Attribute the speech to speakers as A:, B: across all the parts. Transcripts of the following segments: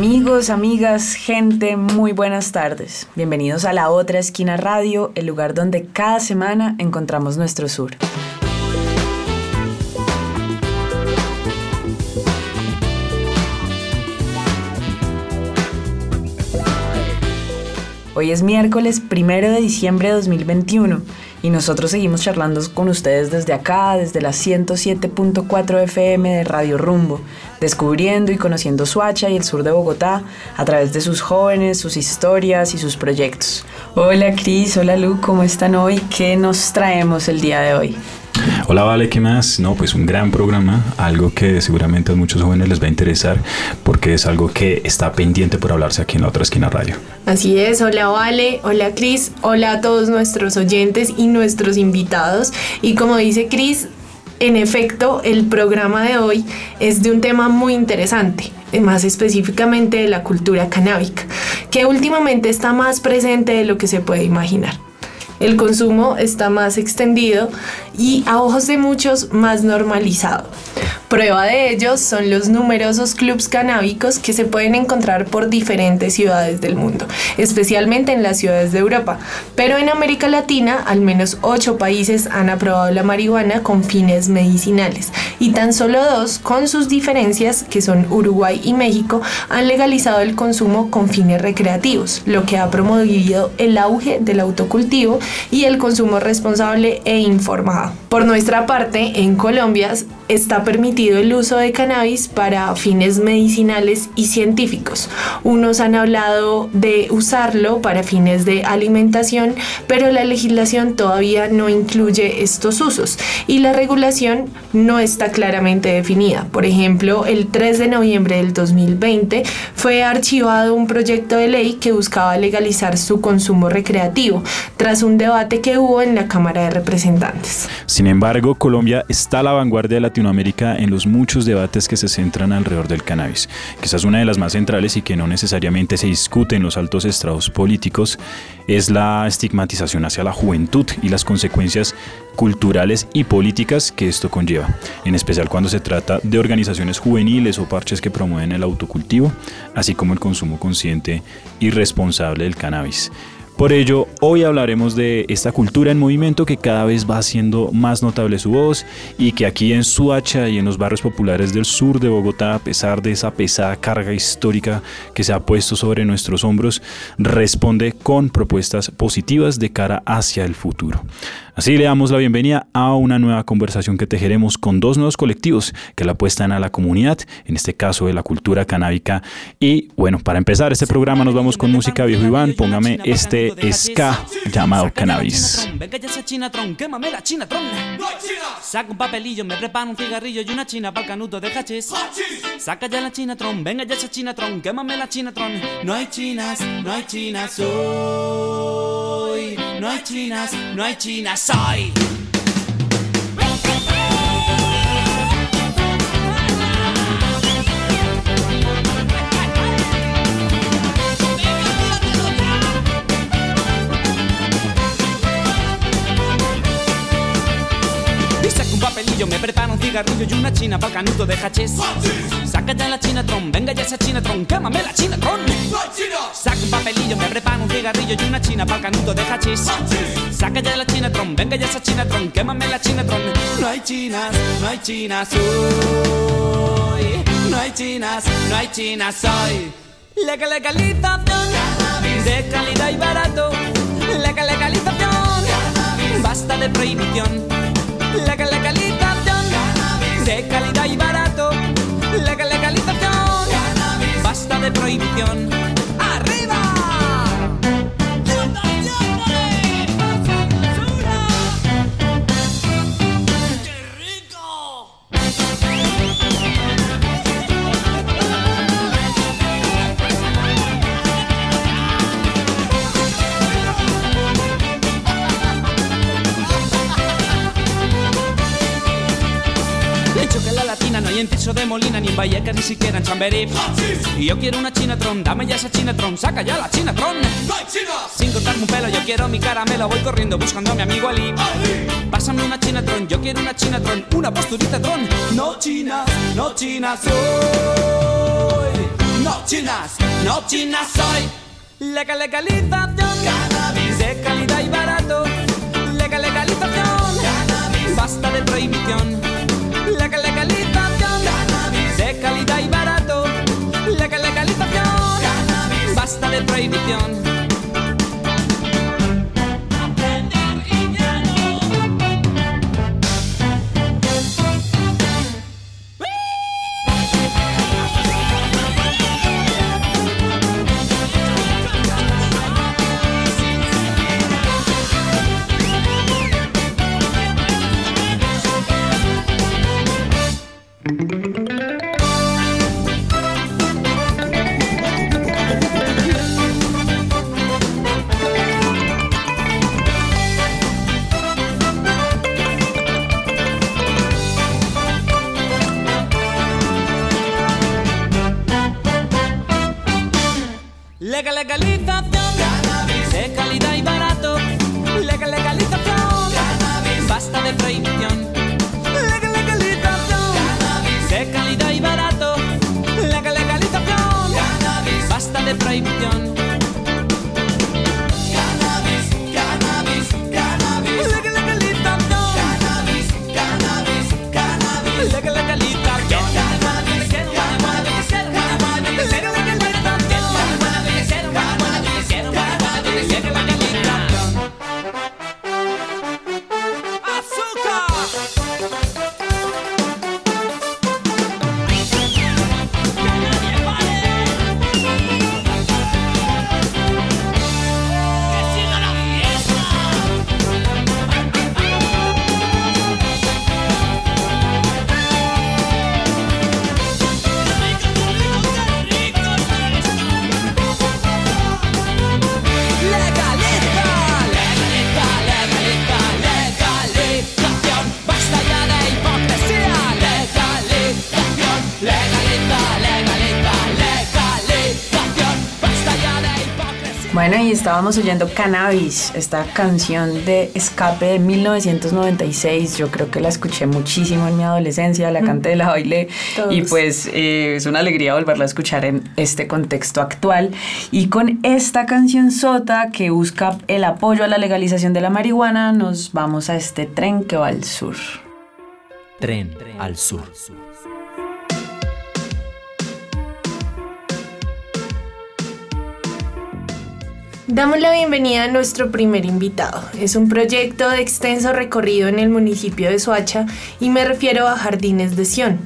A: Amigos, amigas, gente, muy buenas tardes. Bienvenidos a La Otra Esquina Radio, el lugar donde cada semana encontramos nuestro sur. Hoy es miércoles primero de diciembre de 2021 y nosotros seguimos charlando con ustedes desde acá, desde la 107.4 FM de Radio Rumbo, descubriendo y conociendo Suacha y el sur de Bogotá a través de sus jóvenes, sus historias y sus proyectos. Hola Cris, hola Lu, ¿cómo están hoy? ¿Qué nos traemos el día de hoy?
B: Hola, Vale, ¿qué más? No, pues un gran programa, algo que seguramente a muchos jóvenes les va a interesar porque es algo que está pendiente por hablarse aquí en la otra esquina radio.
C: Así es, hola Vale, hola Cris, hola a todos nuestros oyentes y nuestros invitados. Y como dice Cris, en efecto, el programa de hoy es de un tema muy interesante, más específicamente de la cultura canábica, que últimamente está más presente de lo que se puede imaginar el consumo está más extendido y a ojos de muchos más normalizado. Prueba de ello son los numerosos clubs canábicos que se pueden encontrar por diferentes ciudades del mundo, especialmente en las ciudades de Europa. Pero en América Latina, al menos ocho países han aprobado la marihuana con fines medicinales y tan solo dos, con sus diferencias, que son Uruguay y México, han legalizado el consumo con fines recreativos, lo que ha promovido el auge del autocultivo y el consumo responsable e informado. Por nuestra parte, en Colombia está permitido el uso de cannabis para fines medicinales y científicos. Unos han hablado de usarlo para fines de alimentación, pero la legislación todavía no incluye estos usos y la regulación no está claramente definida. Por ejemplo, el 3 de noviembre del 2020 fue archivado un proyecto de ley que buscaba legalizar su consumo recreativo tras un debate que hubo en la Cámara de Representantes.
B: Sin embargo, Colombia está a la vanguardia de Latinoamérica en los muchos debates que se centran alrededor del cannabis. Quizás una de las más centrales y que no necesariamente se discute en los altos estrados políticos es la estigmatización hacia la juventud y las consecuencias culturales y políticas que esto conlleva, en especial cuando se trata de organizaciones juveniles o parches que promueven el autocultivo, así como el consumo consciente y responsable del cannabis. Por ello, hoy hablaremos de esta cultura en movimiento que cada vez va haciendo más notable su voz y que aquí en Suacha y en los barrios populares del sur de Bogotá, a pesar de esa pesada carga histórica que se ha puesto sobre nuestros hombros, responde con propuestas positivas de cara hacia el futuro. Así le damos la bienvenida a una nueva conversación que tejeremos con dos nuevos colectivos que la apuestan a la comunidad, en este caso de la cultura canábica. Y bueno, para empezar este programa nos vamos con música viejo Iván, póngame este ska llamado Cannabis.
D: Venga ya esa chinatron, quémame la chinatron. Saca un papelillo, me preparo un cigarrillo y una china para canuto de hachís. Saca ya la chinatron, venga ya esa chinatron, quémame la chinatron. No hay chinas, no hay chinas hoy. No hay chinas, no hay chinas hoy. Papelillo, me un cigarrillo y una china de. Saca la chinatron, venga ya esa la. Saca china para el canuto de hachís. Saca ya la chinatron, venga ya esa chinatron, quémame la chinatron. No hay chinas, no hay chinas hoy. No hay chinas, no hay chinas hoy. Legal legalización de calidad y barato. Legal legalización, basta de prohibición. Legal legalización de calidad y barato. Legal legalización, basta de prohibición. Hay en Tiso de Molina, ni en Vallecas, ni siquiera en Chamberí. Y yo quiero una Chinatron, dame ya esa Chinatron, saca ya la Chinatron. Sin cortarme un pelo, yo quiero mi caramelo, voy corriendo buscando a mi amigo Ali. Pásame una Chinatron, yo quiero una Chinatron, una posturita tron. No chinas, no chinas soy. No chinas, no chinas soy. Legal, legalización, cannabis de calidad y barato. Legal, legalización, cannabis. Basta de prohibición. Legal, legalización, de prohibición.
A: Estábamos oyendo Cannabis, esta canción de escape de 1996. Yo creo que la escuché muchísimo en mi adolescencia, la canté, la bailé.
C: Todos.
A: Y pues eh, es una alegría volverla a escuchar en este contexto actual. Y con esta canción sota que busca el apoyo a la legalización de la marihuana, nos vamos a este tren que va al sur.
E: Tren al sur.
C: Damos la bienvenida a nuestro primer invitado. Es un proyecto de extenso recorrido en el municipio de Soacha y me refiero a Jardines de Sion.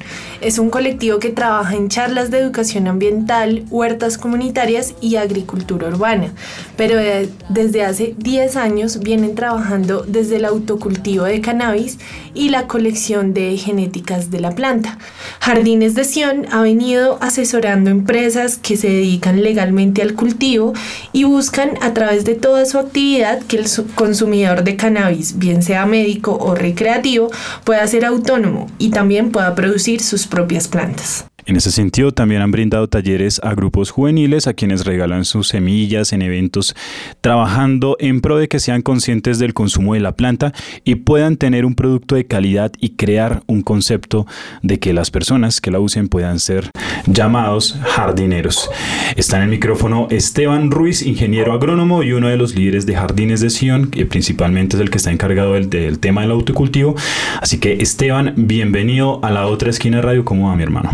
C: Es un colectivo que trabaja en charlas de educación ambiental, huertas comunitarias y agricultura urbana, pero de- desde hace 10 años vienen trabajando desde el autocultivo de cannabis y la colección de genéticas de la planta. Jardines de Sion ha venido asesorando empresas que se dedican legalmente al cultivo y buscan a través de toda su actividad que el su- consumidor de cannabis, bien sea médico o recreativo, pueda ser autónomo y también pueda producir sus propias plantas.
B: En ese sentido, también han brindado talleres a grupos juveniles a quienes regalan sus semillas en eventos, trabajando en pro de que sean conscientes del consumo de la planta y puedan tener un producto de calidad y crear un concepto de que las personas que la usen puedan ser llamados jardineros. Está en el micrófono Esteban Ruiz, ingeniero agrónomo y uno de los líderes de Jardines de Sion, que principalmente es el que está encargado del, tema del autocultivo. Así que Esteban, bienvenido a la otra esquina de radio. ¿Cómo va mi hermano?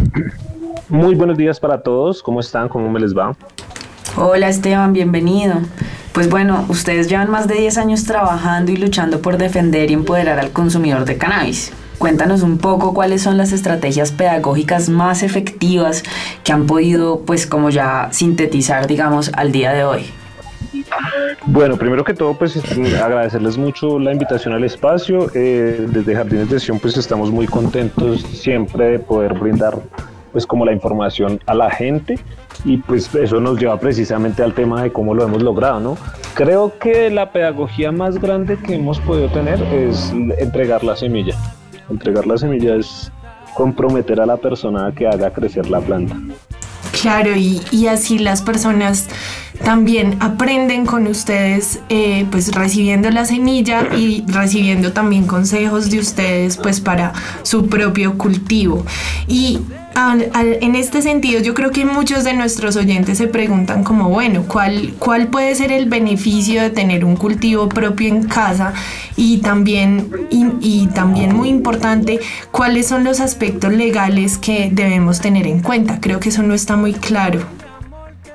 F: Muy buenos días para todos, ¿cómo están? ¿Cómo me les va?
A: Hola Esteban, bienvenido. Pues bueno, ustedes llevan más de 10 años trabajando y luchando por defender y empoderar al consumidor de cannabis. Cuéntanos un poco cuáles son las estrategias pedagógicas más efectivas que han podido, pues como ya sintetizar, digamos, al día de hoy.
F: Bueno, primero que todo, pues agradecerles mucho la invitación al espacio. Eh, desde Jardines de Sion, pues estamos muy contentos siempre de poder brindar, pues como la información a la gente y pues eso nos lleva precisamente al tema de cómo lo hemos logrado, ¿no? Creo que la pedagogía más grande que hemos podido tener es entregar la semilla. Entregar la semilla es comprometer a la persona que haga crecer la planta.
C: Claro, y, y así las personas también aprenden con ustedes, eh, pues recibiendo la semilla y recibiendo también consejos de ustedes, pues para su propio cultivo. Y en este sentido, yo creo que muchos de nuestros oyentes se preguntan como, bueno, ¿cuál, ¿cuál puede ser el beneficio de tener un cultivo propio en casa? Y también, y también muy importante, ¿cuáles son los aspectos legales que debemos tener en cuenta? Creo que eso no está muy claro.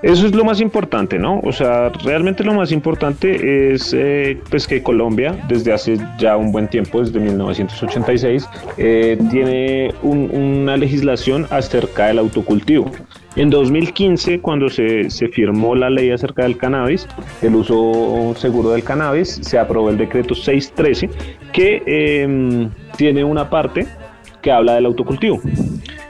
F: Eso es lo más importante, ¿no? O sea, realmente lo más importante es eh, pues que Colombia, desde hace ya un buen tiempo, desde 1986, eh, tiene una legislación acerca del autocultivo. En 2015, cuando se, se, firmó la ley acerca del cannabis, el uso seguro del cannabis, se aprobó el decreto 613, que em, tiene una parte que habla del autocultivo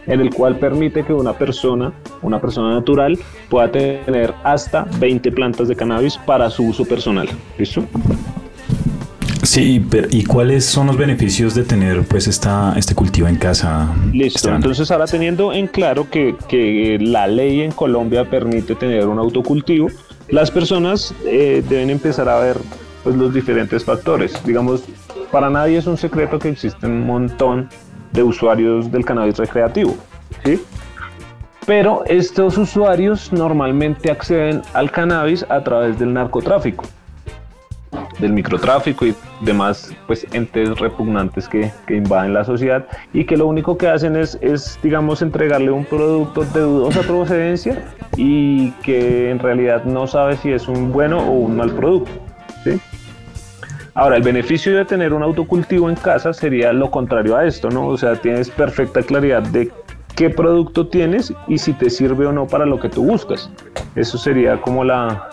F: en el cual permite que una persona, una persona natural, pueda tener hasta 20 plantas de cannabis para su uso personal. ¿Listo?
B: Sí, pero ¿y cuáles son los beneficios de tener pues esta, este cultivo en casa?
F: Listo, entonces ahora teniendo en claro que, que, la ley en Colombia permite tener un autocultivo, las personas eh, deben empezar a ver pues, los diferentes factores. Digamos, para nadie es un secreto que existen un montón de usuarios del cannabis recreativo. ¿sí? Pero estos usuarios normalmente acceden al cannabis a través del narcotráfico, del microtráfico y demás pues, entes repugnantes que, que invaden la sociedad y que lo único que hacen es, es, digamos, entregarle un producto de dudosa procedencia y que en realidad no sabe si es un bueno o un mal producto. ¿sí? Ahora, el beneficio de tener un autocultivo en casa sería lo contrario a esto, ¿no? O sea, tienes perfecta claridad de qué producto tienes y si te sirve o no para lo que tú buscas. Eso sería como la,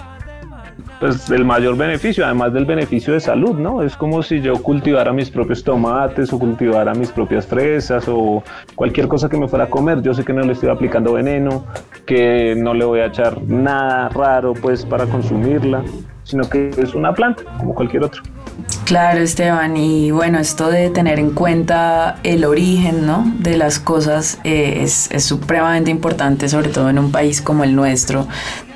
F: pues el mayor beneficio, además del beneficio de salud, ¿no? Es como si yo cultivara mis propios tomates o cultivara mis propias fresas o cualquier cosa que me fuera a comer. Yo sé que no le estoy aplicando veneno, que no le voy a echar nada raro pues para consumirla, sino que es una planta como cualquier otro.
A: Claro, Esteban, y bueno, esto de tener en cuenta el origen ¿no? de las cosas eh, es, es supremamente importante, sobre todo en un país como el nuestro,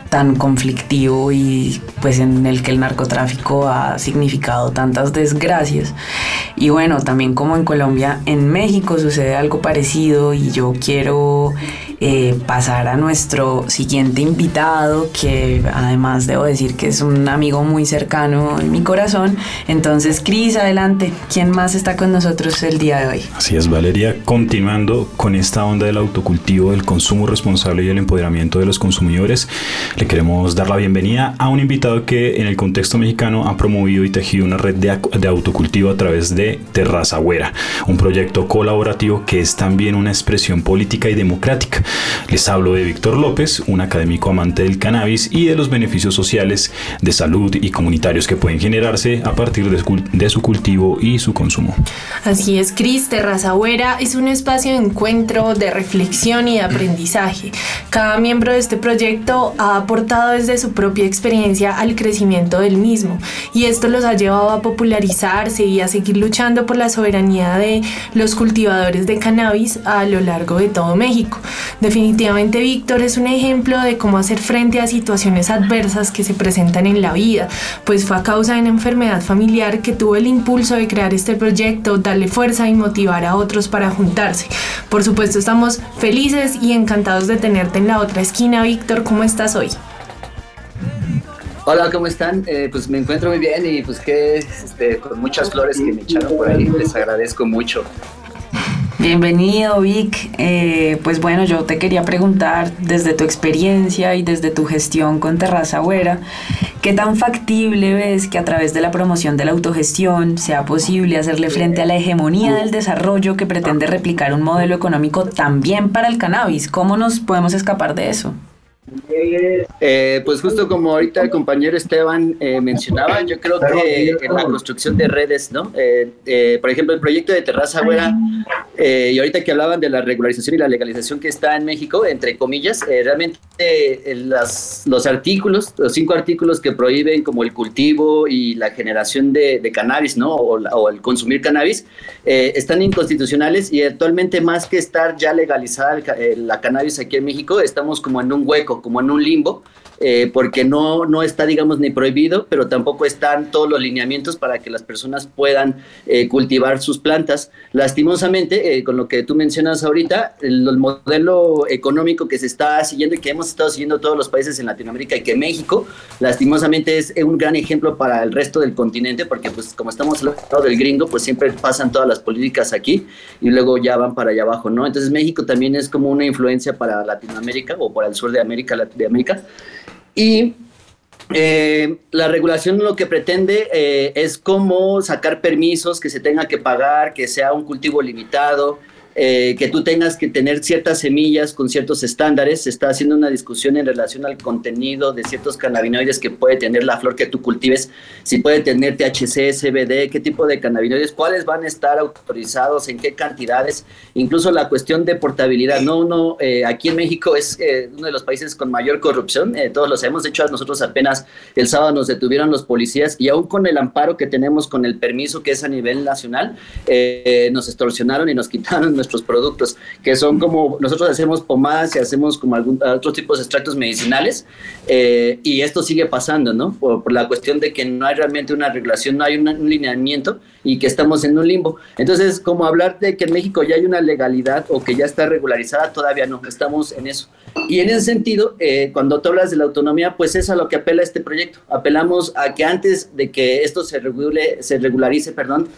A: tan conflictivo y pues en el que el narcotráfico ha significado tantas desgracias. Y bueno, también como en Colombia, en México sucede algo parecido y yo quiero eh, pasar a nuestro siguiente invitado, que además debo decir que es un amigo muy cercano en mi corazón. Entonces, Cris, adelante. ¿Quién más está con nosotros el día de hoy?
B: Así es, Valeria. Continuando con esta onda del autocultivo, del consumo responsable y el empoderamiento de los consumidores, le queremos dar la bienvenida a un invitado que en el contexto mexicano ha promovido y tejido una red de, de autocultivo a través de Terraza Güera, un proyecto colaborativo que es también una expresión política y democrática les hablo de Víctor López, un académico amante del cannabis y de los beneficios sociales de salud y comunitarios que pueden generarse a partir de su cultivo y su consumo.
C: Así es, Cris, Terraza es un espacio de encuentro, de reflexión y de aprendizaje. Cada miembro de este proyecto ha aportado desde su propia experiencia al crecimiento del mismo y esto los ha llevado a popularizarse y a seguir luchando por la soberanía de los cultivadores de cannabis a lo largo de todo México. Definitivamente Víctor es un ejemplo de cómo hacer frente a situaciones adversas que se presentan en la vida, pues fue a causa de una enfermedad familiar que tuvo el impulso de crear este proyecto, darle fuerza y motivar a otros para juntarse. Por supuesto estamos felices y encantados de tenerte en la otra esquina, Víctor. ¿Cómo estás hoy?
G: Hola, ¿cómo están? Eh, pues me encuentro muy bien y pues que este, con muchas flores que me echaron por ahí, les agradezco mucho.
A: Bienvenido, Vic. Eh, pues bueno, yo te quería preguntar desde tu experiencia y desde tu gestión con Terraza Güera, ¿qué tan factible ves que a través de la promoción de la autogestión sea posible hacerle frente a la hegemonía del desarrollo que pretende replicar un modelo económico también para el cannabis? ¿Cómo nos podemos escapar de eso?
G: Eh, pues justo como ahorita el compañero Esteban eh, mencionaba, yo creo que en la construcción de redes, ¿no? Eh, por ejemplo, el proyecto de Terraza Güera, y ahorita que hablaban de la regularización y la legalización que está en México, entre comillas, realmente las, los artículos, los cinco artículos que prohíben como el cultivo y la generación de, cannabis, ¿no? O, o, el consumir cannabis, están inconstitucionales y actualmente más que estar ya legalizada la cannabis aquí en México, estamos como en un hueco como en un limbo, eh, porque no, no está, digamos, ni prohibido, pero tampoco están todos los lineamientos para que las personas puedan eh, cultivar sus plantas. Lastimosamente, eh, con lo que tú mencionas ahorita, el, el, modelo económico que se está siguiendo y que hemos estado siguiendo todos los países en Latinoamérica y que México, lastimosamente, es un gran ejemplo para el resto del continente, porque pues como estamos al lado del gringo, pues siempre pasan todas las políticas aquí y luego ya van para allá abajo, ¿no? Entonces México también es como una influencia para Latinoamérica o para el sur de América, de América y eh, la regulación lo que pretende eh, es cómo sacar permisos que se tenga que pagar, que sea un cultivo limitado, eh, que tú tengas que tener ciertas semillas con ciertos estándares. Se está haciendo una discusión en relación al contenido de ciertos cannabinoides que puede tener la flor que tú cultives, si puede tener THC, CBD, qué tipo de cannabinoides, cuáles van a estar autorizados, en qué cantidades, incluso la cuestión de portabilidad. No, no, eh, aquí en México es eh, uno de los países con mayor corrupción, todos lo sabemos. De hecho, nosotros apenas el sábado nos detuvieron los policías y aún con el amparo que tenemos, con el permiso que es a nivel nacional, nos extorsionaron y nos quitaron nuestros productos, que son como, nosotros hacemos pomadas y hacemos como algún, otros tipos de extractos medicinales, eh, y esto sigue pasando, ¿no? Por, la cuestión de que no hay realmente una regulación, no hay un lineamiento y que estamos en un limbo. Entonces, como hablar de que en México ya hay una legalidad o que ya está regularizada, todavía no, estamos en eso. Y en ese sentido, eh, cuando tú hablas de la autonomía, pues es a lo que apela este proyecto. Apelamos a que antes de que esto se regule, se regularice, perdón,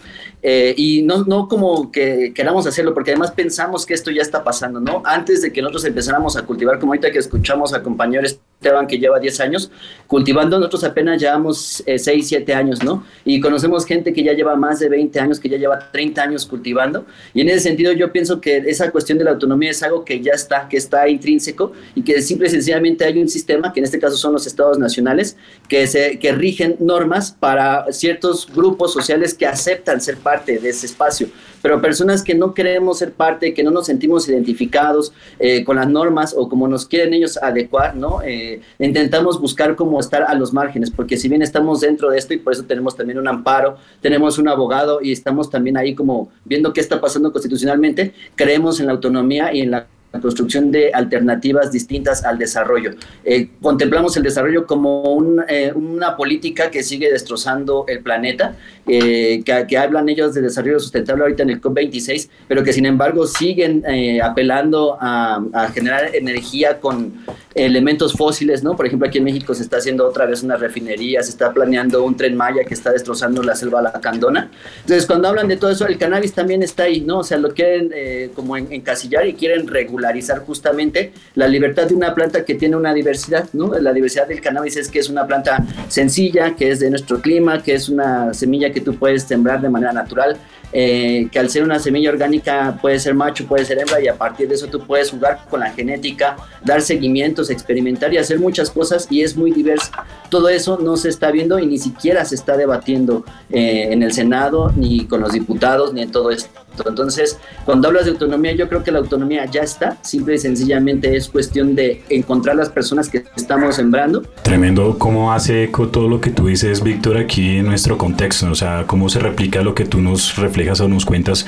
G: eh, y no, no como que queramos hacerlo, porque además pensamos que esto ya está pasando, ¿no? Antes de que nosotros empezáramos a cultivar, como ahorita que escuchamos a compañeros Esteban que lleva 10 años cultivando, nosotros apenas llevamos 6, eh, 7 años, ¿no? Y conocemos gente que ya lleva más de 20 años, que ya lleva 30 años cultivando. Y en ese sentido yo pienso que esa cuestión de la autonomía es algo que ya está, que está intrínseco y que simple y sencillamente hay un sistema, que en este caso son los estados nacionales, que, se, que rigen normas para ciertos grupos sociales que aceptan ser parte de ese espacio pero personas que no queremos ser parte, que no nos sentimos identificados eh, con las normas o como nos quieren ellos adecuar, ¿no? Eh, intentamos buscar cómo estar a los márgenes, porque si bien estamos dentro de esto y por eso tenemos también un amparo, tenemos un abogado y estamos también ahí como viendo qué está pasando constitucionalmente, creemos en la autonomía y en la la construcción de alternativas distintas al desarrollo. Eh, contemplamos el desarrollo como eh, una política que sigue destrozando el planeta, eh, que, hablan ellos de desarrollo sustentable ahorita en el COP26, pero que sin embargo siguen apelando a, a, generar energía con elementos fósiles, ¿no? Por ejemplo, aquí en México se está haciendo otra vez una refinería, se está planeando un tren Maya que está destrozando la selva lacandona. Entonces, cuando hablan de todo eso, el cannabis también está ahí, ¿no? O sea, lo quieren como encasillar y quieren regular justamente la libertad de una planta que tiene una diversidad, ¿no? La diversidad del cannabis es que es una planta sencilla, que es de nuestro clima, que es una semilla que tú puedes sembrar de manera natural, eh, que al ser una semilla orgánica puede ser macho, puede ser hembra y a partir de eso tú puedes jugar con la genética, dar seguimientos, experimentar y hacer muchas cosas y es muy diversa. Todo eso no se está viendo y ni siquiera se está debatiendo eh, en el Senado, ni con los diputados, ni en todo esto. Entonces, cuando hablas de autonomía, yo creo que la autonomía ya está, simple y sencillamente es cuestión de encontrar las personas que estamos sembrando.
B: Tremendo cómo hace eco todo lo que tú dices, Víctor, aquí en nuestro contexto, o sea, cómo se replica lo que tú nos reflejas o nos cuentas,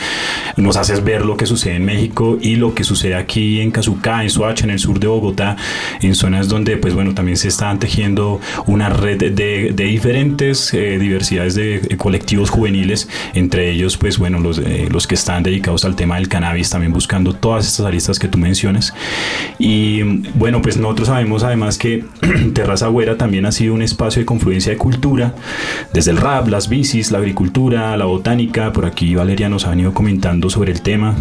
B: nos haces ver lo que sucede en México y lo que sucede aquí en Cazucá, en Soacha, en el sur de Bogotá, en zonas donde, pues bueno, también se están tejiendo una red de, de diferentes eh, diversidades de colectivos juveniles, entre ellos, pues bueno, los, eh, los que están dedicados al tema del cannabis, también buscando todas estas aristas que tú mencionas. Y bueno, pues nosotros sabemos además que Terraza Güera también ha sido un espacio de confluencia de cultura, desde el rap, las bicis, la agricultura, la botánica, por aquí Valeria nos ha venido comentando sobre el tema,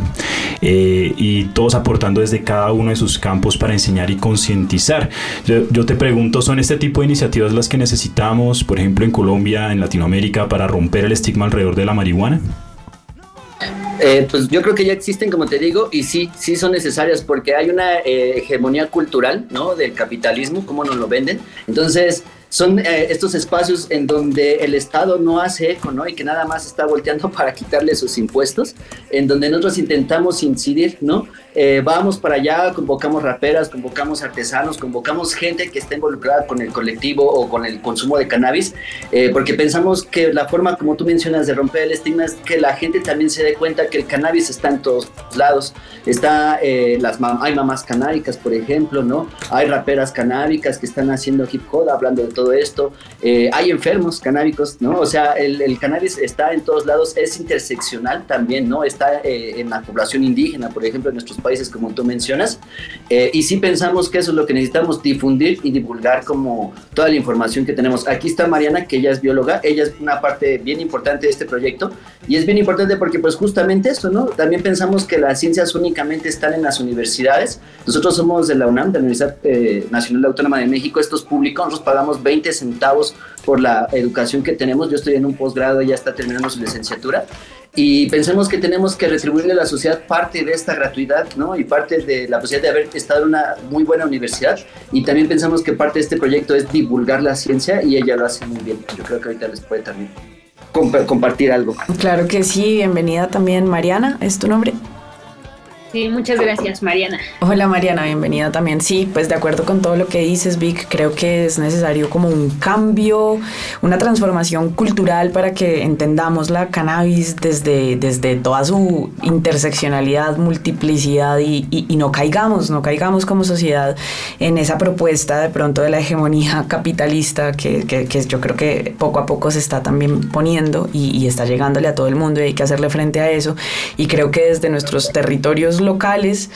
B: eh, y todos aportando desde cada uno de sus campos para enseñar y concientizar. Yo te pregunto, ¿son este tipo de iniciativas las que necesitamos, por ejemplo, en Colombia, en Latinoamérica, para romper el estigma alrededor de la marihuana?
G: Eh, pues yo creo que ya existen, como te digo, y sí, sí son necesarias porque hay una eh, hegemonía cultural, ¿no? Del capitalismo, cómo nos lo venden. Entonces, son eh, estos espacios en donde el Estado no hace eco, ¿no? Y que nada más está volteando para quitarle sus impuestos, en donde nosotros intentamos incidir, ¿no? Eh, vamos para allá, convocamos raperas, convocamos artesanos, convocamos gente que esté involucrada con el colectivo o con el consumo de cannabis, eh, porque pensamos que la forma, como tú mencionas, de romper el estigma es que la gente también se dé cuenta que el cannabis está en todos lados. Está, las hay mamás canábicas, por ejemplo, ¿no? Hay raperas canábicas que están haciendo hip hop, hablando de todo esto. Eh, hay enfermos canábicos, ¿no? O sea, el, cannabis está en todos lados, es interseccional también, ¿no? Está eh, en la población indígena, por ejemplo, en nuestros países, como tú mencionas. Eh, y sí pensamos que eso es lo que necesitamos, difundir y divulgar como toda la información que tenemos. Aquí está Mariana, que ella es bióloga, ella es una parte bien importante de este proyecto y es bien importante porque pues justamente eso, ¿no? También pensamos que las ciencias únicamente están en las universidades. Nosotros somos de la UNAM, de la Universidad Nacional Autónoma de México, esto es público, nosotros pagamos 20 centavos por la educación que tenemos. Yo estoy en un posgrado, ya está terminando su licenciatura. Y pensemos que tenemos que retribuirle a la sociedad parte de esta gratuidad, ¿no? Y parte de la posibilidad de haber estado en una muy buena universidad. Y también pensamos que parte de este proyecto es divulgar la ciencia y ella lo hace muy bien. Yo creo que ahorita les puede también compartir algo.
A: Claro que sí, bienvenida también Mariana, ¿es tu nombre?
H: Sí, muchas gracias, Mariana.
A: Hola, Mariana, bienvenida también. Sí, pues de acuerdo con todo lo que dices, Vic, creo que es necesario como un cambio, una transformación cultural para que entendamos la cannabis desde, desde toda su interseccionalidad, multiplicidad y, y, no caigamos, no caigamos como sociedad en esa propuesta de pronto de la hegemonía capitalista que, que, que yo creo que poco a poco se está también poniendo y, y está llegándole a todo el mundo y hay que hacerle frente a eso. Y creo que desde nuestros territorios locales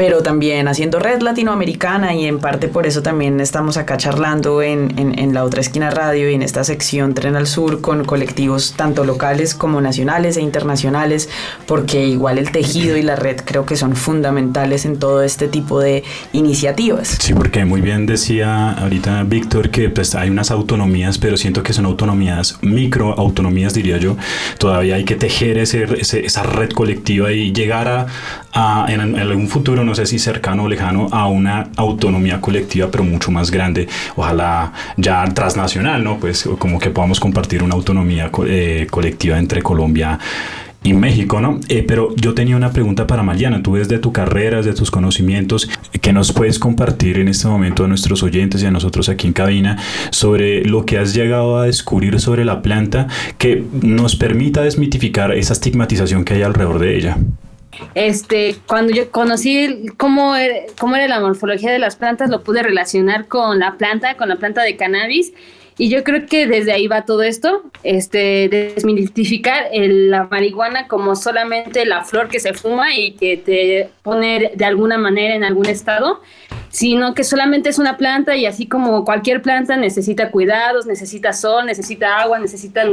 A: pero también haciendo red latinoamericana y en parte por eso también estamos acá charlando en, en, la otra esquina radio y en esta sección Tren al Sur con colectivos tanto locales como nacionales e internacionales, porque igual el tejido y la red creo que son fundamentales en todo este tipo de iniciativas.
B: Sí, porque muy bien decía ahorita Víctor que pues, hay unas autonomías, pero siento que son autonomías, micro autonomías diría yo, todavía hay que tejer ese, esa red colectiva y llegar a, a en, en algún futuro, no sé si cercano o lejano, a una autonomía colectiva, pero mucho más grande, ojalá ya transnacional, ¿no? Pues como que podamos compartir una autonomía eh, colectiva entre Colombia y México, ¿no? Eh, pero yo tenía una pregunta para Mariana. Tú desde tu carrera, desde tus conocimientos, ¿qué nos puedes compartir en este momento a nuestros oyentes y a nosotros aquí en cabina sobre lo que has llegado a descubrir sobre la planta que nos permita desmitificar esa estigmatización que hay alrededor de ella?
H: Este, cuando yo conocí cómo era, cómo era la morfología de las plantas, lo pude relacionar con la planta, con la planta de cannabis. Y yo creo que desde ahí va todo esto, este, desmitificar la marihuana como solamente la flor que se fuma y que te pone de alguna manera en algún estado, sino que solamente es una planta y así como cualquier planta necesita cuidados, necesita sol, necesita agua, necesita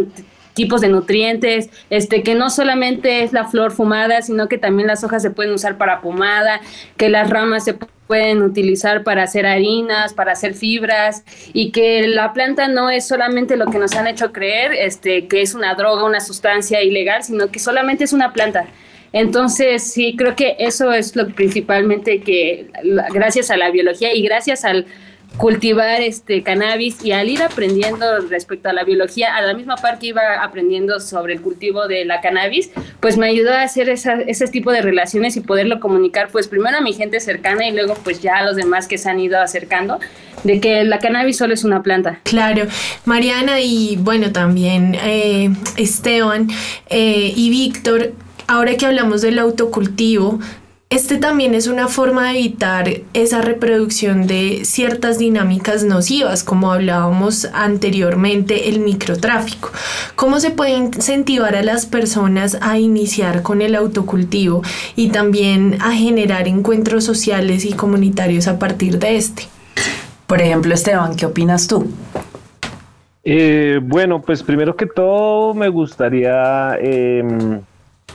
H: tipos de nutrientes, este, que no solamente es la flor fumada, sino que también las hojas se pueden usar para pomada, que las ramas se pueden utilizar para hacer harinas, para hacer fibras y que la planta no es solamente lo que nos han hecho creer, este, que es una droga, una sustancia ilegal, sino que solamente es una planta. Entonces, sí, creo que eso es lo principalmente que, gracias a la biología y gracias al cultivar este cannabis y al ir aprendiendo respecto a la biología, a la misma par que iba aprendiendo sobre el cultivo de la cannabis, pues me ayudó a hacer ese tipo de relaciones y poderlo comunicar pues primero a mi gente cercana y luego pues ya a los demás que se han ido acercando de que la cannabis solo es una planta.
C: Claro, Mariana y bueno también eh, Esteban eh, y Víctor, ahora que hablamos del autocultivo, este también es una forma de evitar esa reproducción de ciertas dinámicas nocivas, como hablábamos anteriormente, el microtráfico. ¿Cómo se puede incentivar a las personas a iniciar con el autocultivo y también a generar encuentros sociales y comunitarios a partir de este?
A: Por ejemplo, Esteban, ¿qué opinas tú?
F: Eh, bueno, pues primero que todo me gustaría... Em,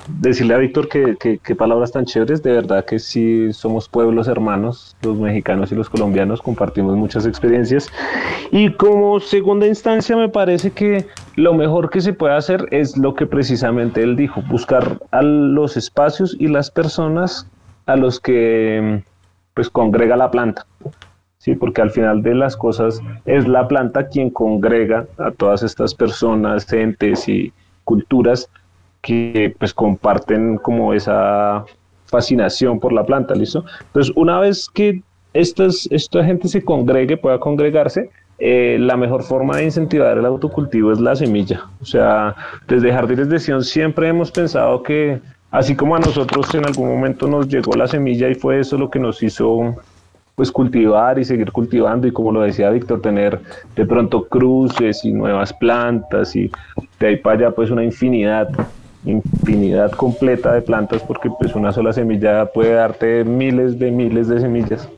F: decirle a Víctor que, que, palabras tan chéveres, de verdad que sí somos pueblos hermanos, los mexicanos y los colombianos compartimos muchas experiencias y como segunda instancia me parece que lo mejor que se puede hacer es lo que precisamente él dijo, buscar a los espacios y las personas a los que pues congrega la planta. Sí, porque al final de las cosas es la planta quien congrega a todas estas personas, entes y culturas que pues comparten como esa fascinación por la planta, ¿listo? Entonces, una vez que estas, esta gente se congregue, pueda congregarse, eh, la mejor forma de incentivar el autocultivo es la semilla. O sea, desde Jardines de Sion siempre hemos pensado que, así como a nosotros en algún momento nos llegó la semilla y fue eso lo que nos hizo pues cultivar y seguir cultivando y como lo decía Víctor, tener de pronto cruces y nuevas plantas y de ahí para allá pues una infinidad infinidad completa de plantas porque pues una sola semilla puede darte miles de miles de semillas.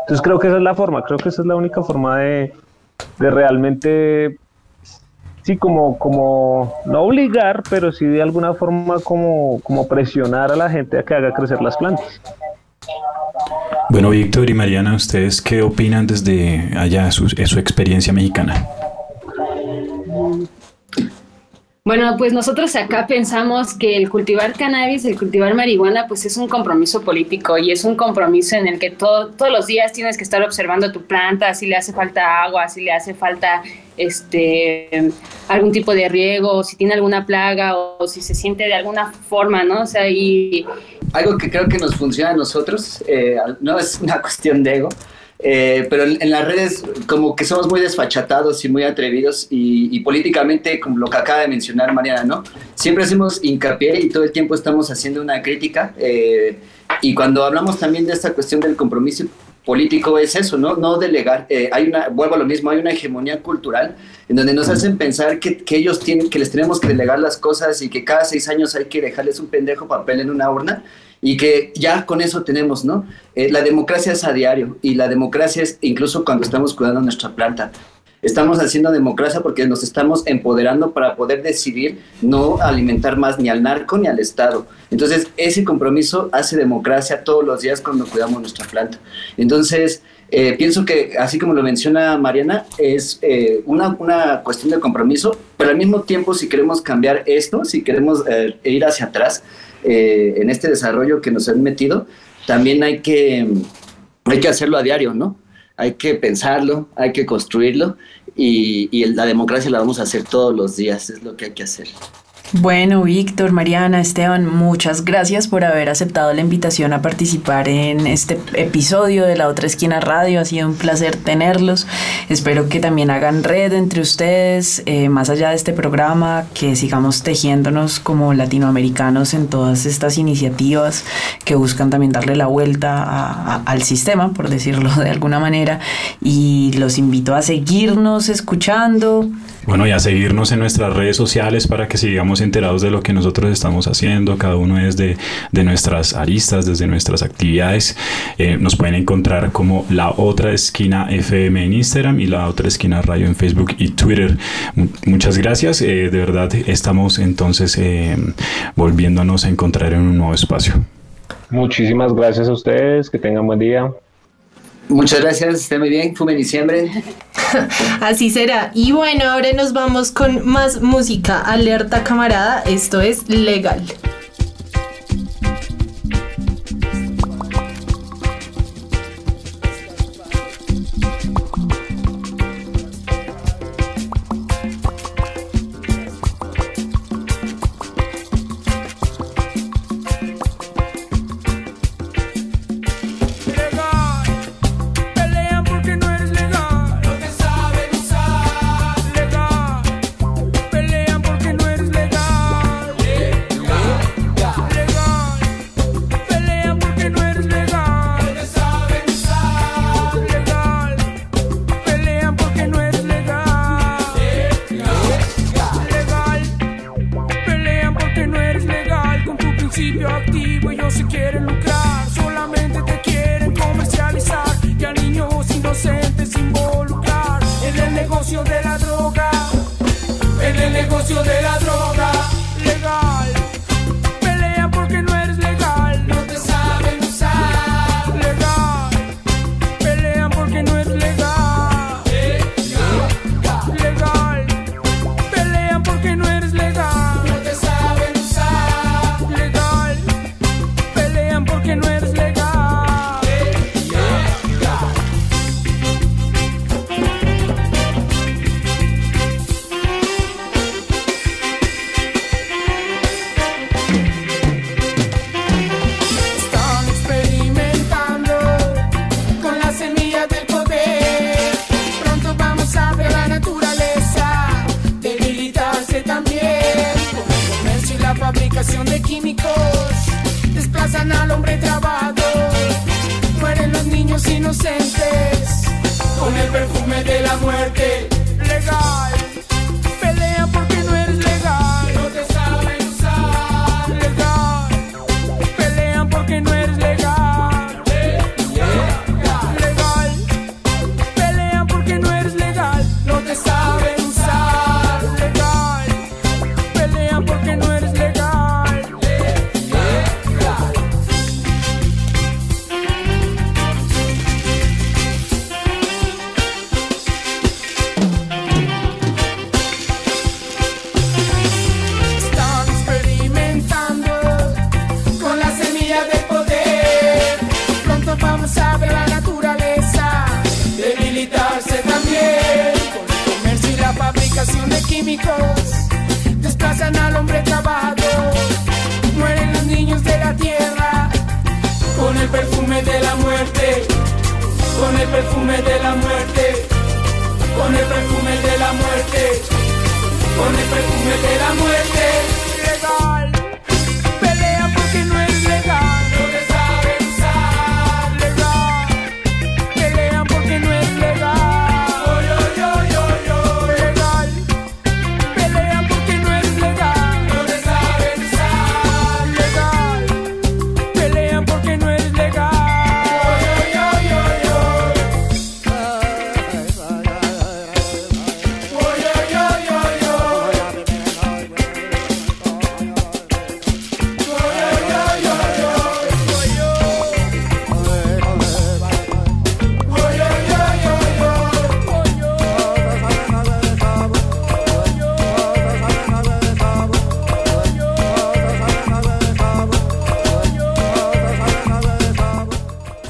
F: Entonces creo que esa es la forma, creo que esa es la única forma de, de realmente, sí, como, como, no obligar, pero sí de alguna forma como, como presionar a la gente a que haga crecer las plantas.
B: Bueno, Víctor y Mariana, ¿ustedes qué opinan desde allá, su, su experiencia mexicana?
H: Bueno, pues nosotros acá pensamos que el cultivar cannabis, el cultivar marihuana, pues es un compromiso político y es un compromiso en el que todo, todos los días tienes que estar observando tu planta, si le hace falta agua, si le hace falta este algún tipo de riego, si tiene alguna plaga o si se siente de alguna forma, ¿no? O sea, y...
G: Algo que creo que nos funciona a nosotros, eh, no es una cuestión de ego, eh, pero en, las redes como que somos muy desfachatados y muy atrevidos y, políticamente, como lo que acaba de mencionar Mariana, ¿no? Siempre hacemos hincapié y todo el tiempo estamos haciendo una crítica. Eh, y cuando hablamos también de esta cuestión del compromiso político es eso, ¿no? No delegar. Eh, hay una, vuelvo a lo mismo, hay una hegemonía cultural en donde nos hacen pensar que, que, ellos tienen, que les tenemos que delegar las cosas y que cada seis años hay que dejarles un pendejo papel en una urna y que ya con eso tenemos, ¿no? Eh, la democracia es a diario y la democracia es incluso cuando estamos cuidando nuestra planta. Estamos haciendo democracia porque nos estamos empoderando para poder decidir no alimentar más ni al narco ni al Estado. Entonces, ese compromiso hace democracia todos los días cuando cuidamos nuestra planta. Entonces, eh, pienso que, así como lo menciona Mariana, es eh, una, una, cuestión de compromiso, pero al mismo tiempo, si queremos cambiar esto, si queremos ir hacia atrás, eh, en este desarrollo que nos han metido, también hay que, hay que hacerlo a diario, ¿no? Hay que pensarlo, hay que construirlo y, y la democracia la vamos a hacer todos los días, es lo que hay que hacer.
A: Bueno, Víctor, Mariana, Esteban, muchas gracias por haber aceptado la invitación a participar en este episodio de La Otra Esquina Radio. Ha sido un placer tenerlos. Espero que también hagan red entre ustedes, eh, más allá de este programa, que sigamos tejiéndonos como latinoamericanos en todas estas iniciativas que buscan también darle la vuelta al sistema, por decirlo de alguna manera. Y los invito a seguirnos escuchando.
B: Bueno, y a seguirnos en nuestras redes sociales para que sigamos enterados de lo que nosotros estamos haciendo. Cada uno es de, nuestras aristas, desde nuestras actividades. Eh, nos pueden encontrar como La Otra Esquina FM en Instagram y La Otra Esquina Radio en Facebook y Twitter. muchas gracias. Eh, de verdad, estamos entonces eh, volviéndonos a encontrar en un nuevo espacio.
F: Muchísimas gracias a ustedes. Que tengan buen día.
G: Muchas gracias, esté muy bien, fume diciembre.
C: Así será. Y bueno, ahora nos vamos con más música. Alerta camarada, esto es legal.
I: Químicos desplazan al hombre trabajador. Mueren los niños de la tierra con el perfume de la muerte. Con el perfume de la muerte. Con el perfume de la muerte con el perfume de la muerte.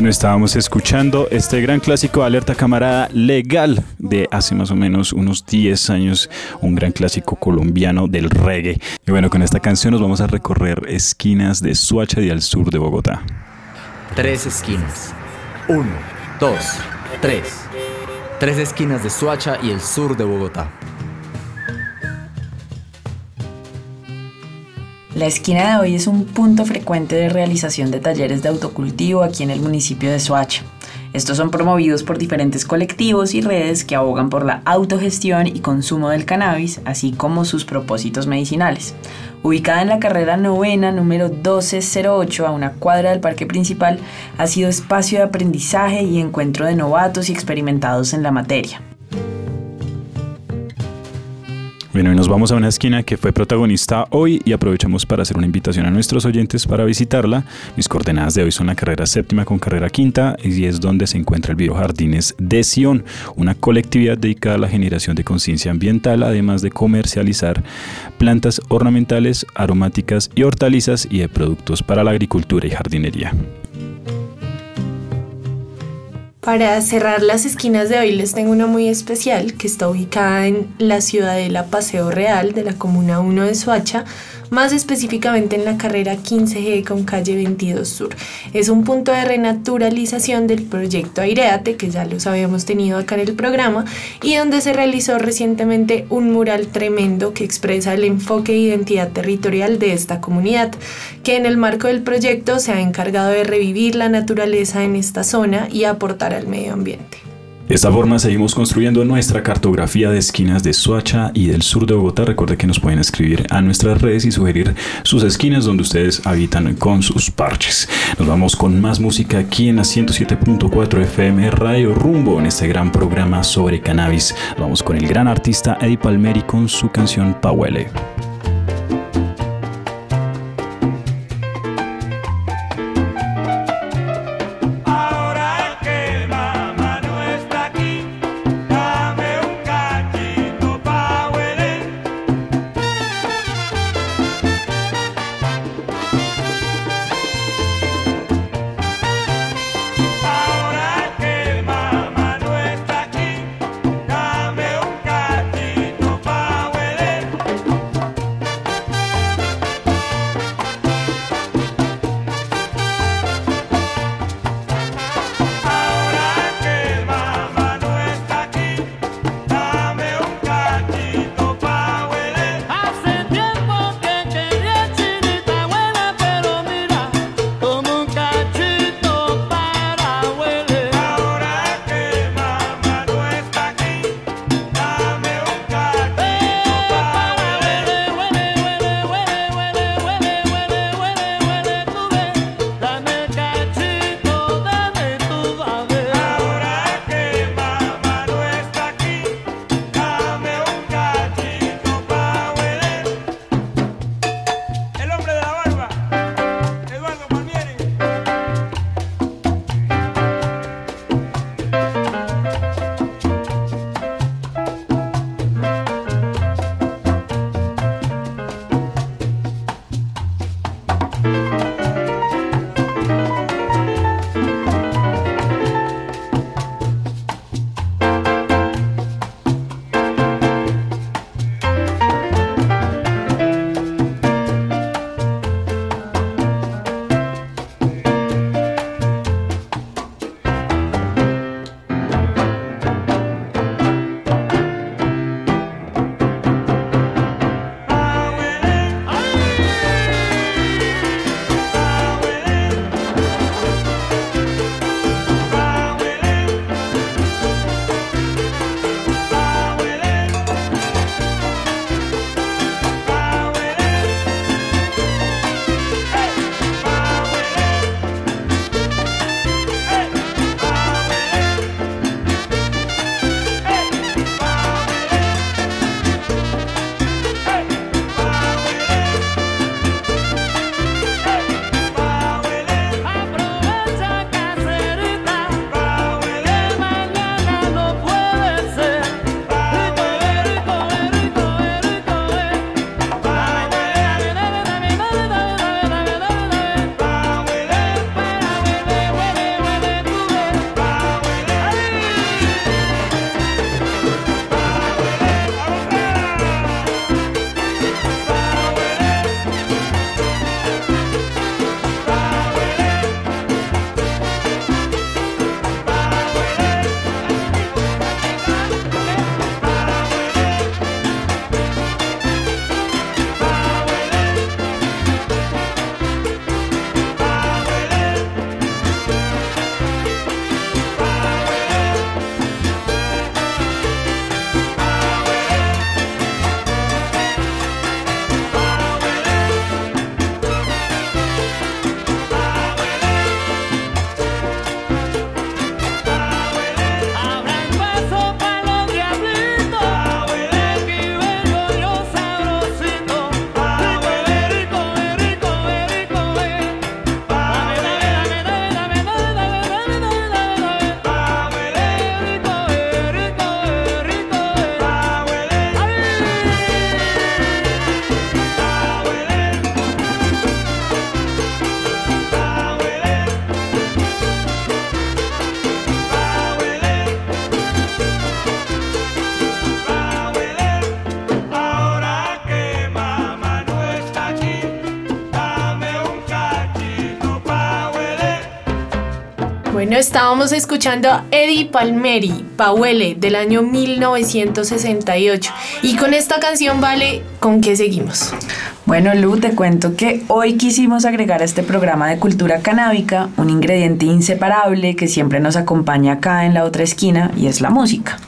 B: No estábamos escuchando este gran clásico Alerta Camarada Legal de hace más o menos unos 10 años, un gran clásico colombiano del reggae. Y bueno, con esta canción nos vamos a recorrer esquinas de Suacha y al sur de Bogotá.
E: Tres esquinas. Uno, dos, tres. Tres esquinas de Suacha y el sur de Bogotá.
A: La esquina de hoy es un punto frecuente de realización de talleres de autocultivo aquí en el municipio de Soacha. Estos son promovidos por diferentes colectivos y redes que abogan por la autogestión y consumo del cannabis, así como sus propósitos medicinales. Ubicada en la carrera novena número 1208 a una cuadra del parque principal, ha sido espacio de aprendizaje y encuentro de novatos y experimentados en la materia.
B: Bueno, y nos vamos a una esquina que fue protagonista hoy y aprovechamos para hacer una invitación a nuestros oyentes para visitarla. Mis coordenadas de hoy son la carrera séptima con carrera quinta y es donde se encuentra el Biojardines de Sion, una colectividad dedicada a la generación de conciencia ambiental, además de comercializar plantas ornamentales, aromáticas y hortalizas y de productos para la agricultura y jardinería.
C: Para cerrar las esquinas de hoy les tengo una muy especial que está ubicada en la ciudadela Paseo Real de la Comuna 1 de Soacha, más específicamente en la carrera 15G con calle 22 Sur. Es un punto de renaturalización del proyecto Aireate, que ya los habíamos tenido acá en el programa, y donde se realizó recientemente un mural tremendo que expresa el enfoque e identidad territorial de esta comunidad, que en el marco del proyecto se ha encargado de revivir la naturaleza en esta zona y aportar al medio ambiente.
B: De esta forma seguimos construyendo nuestra cartografía de esquinas de Soacha y del sur de Bogotá. Recuerde que nos pueden escribir a nuestras redes y sugerir sus esquinas donde ustedes habitan con sus parches. Nos vamos con más música aquí en la 107.4 FM Radio Rumbo en este gran programa sobre cannabis. Vamos con el gran artista Eddie Palmeri con su canción Pauele.
C: Bueno, estábamos escuchando a Eddie Palmeri, Pauele, del año 1968. Y con esta canción, Vale, ¿con qué seguimos?
A: Bueno, Lu, te cuento que hoy quisimos agregar a este programa de cultura canábica un ingrediente inseparable que siempre nos acompaña acá en la otra esquina y es la música.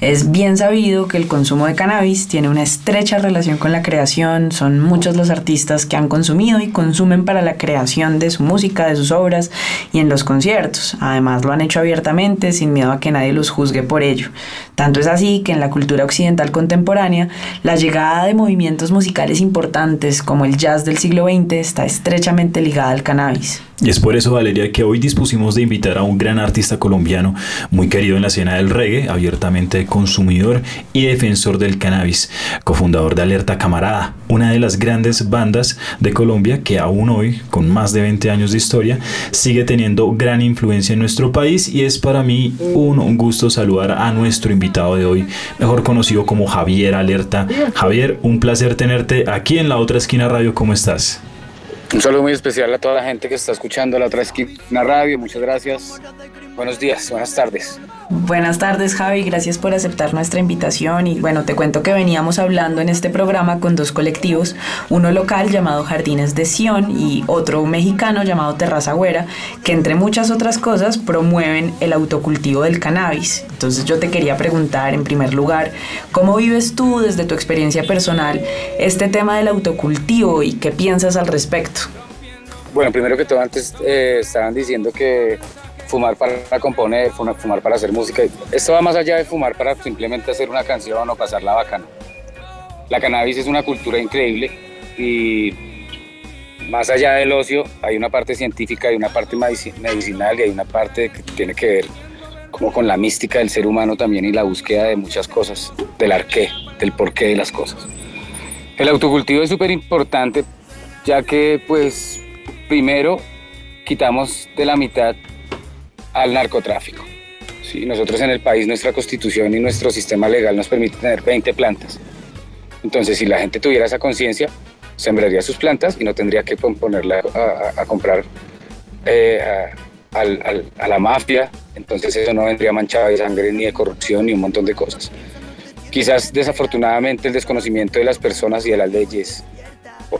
A: Es bien sabido que el consumo de cannabis tiene una estrecha relación con la creación, son muchos los artistas que han consumido y consumen para la creación de su música, de sus obras y en los conciertos. Además lo han hecho abiertamente, sin miedo a que nadie los juzgue por ello. Tanto es así que en la cultura occidental contemporánea, la llegada de movimientos musicales importantes como el jazz del siglo XX está estrechamente ligada al cannabis.
B: Y es por eso, Valeria, que hoy dispusimos de invitar a un gran artista colombiano muy querido en la escena del reggae, abiertamente consumidor y defensor del cannabis, cofundador de Alerta Camarada, una de las grandes bandas de Colombia que aún hoy, con más de 20 años de historia, sigue teniendo gran influencia en nuestro país y es para mí un gusto saludar a nuestro invitado de hoy, mejor conocido como Javier Alerta. Javier, un placer tenerte aquí en la otra esquina radio, ¿cómo estás?
J: Un saludo muy especial a toda la gente que está escuchando la otra esquina radio. Muchas gracias. Buenos días, buenas tardes.
A: Buenas tardes Javi, gracias por aceptar nuestra invitación y bueno, te cuento que veníamos hablando en este programa con dos colectivos, uno local llamado Jardines de Sion y otro mexicano llamado Terraza Güera, que entre muchas otras cosas promueven el autocultivo del cannabis. Entonces yo te quería preguntar en primer lugar, ¿cómo vives tú desde tu experiencia personal este tema del autocultivo y qué piensas al respecto?
J: Bueno, primero que todo antes eh, estaban diciendo que fumar para componer, fumar para hacer música. Esto va más allá de fumar para simplemente hacer una canción o pasarla bacana. La cannabis es una cultura increíble y más allá del ocio hay una parte científica, hay una parte medicinal y hay una parte que tiene que ver como con la mística del ser humano también y la búsqueda de muchas cosas, del arqué, del porqué de las cosas. El autocultivo es súper importante ya que pues primero quitamos de la mitad al narcotráfico. Sí, nosotros en el país, nuestra constitución y nuestro sistema legal nos permite tener 20 plantas. Entonces, si la gente tuviera esa conciencia, sembraría sus plantas y no tendría que ponerla a, comprar eh, a, la mafia. Entonces, eso no vendría manchado de sangre ni de corrupción ni un montón de cosas. Quizás, desafortunadamente, el desconocimiento de las personas y de las leyes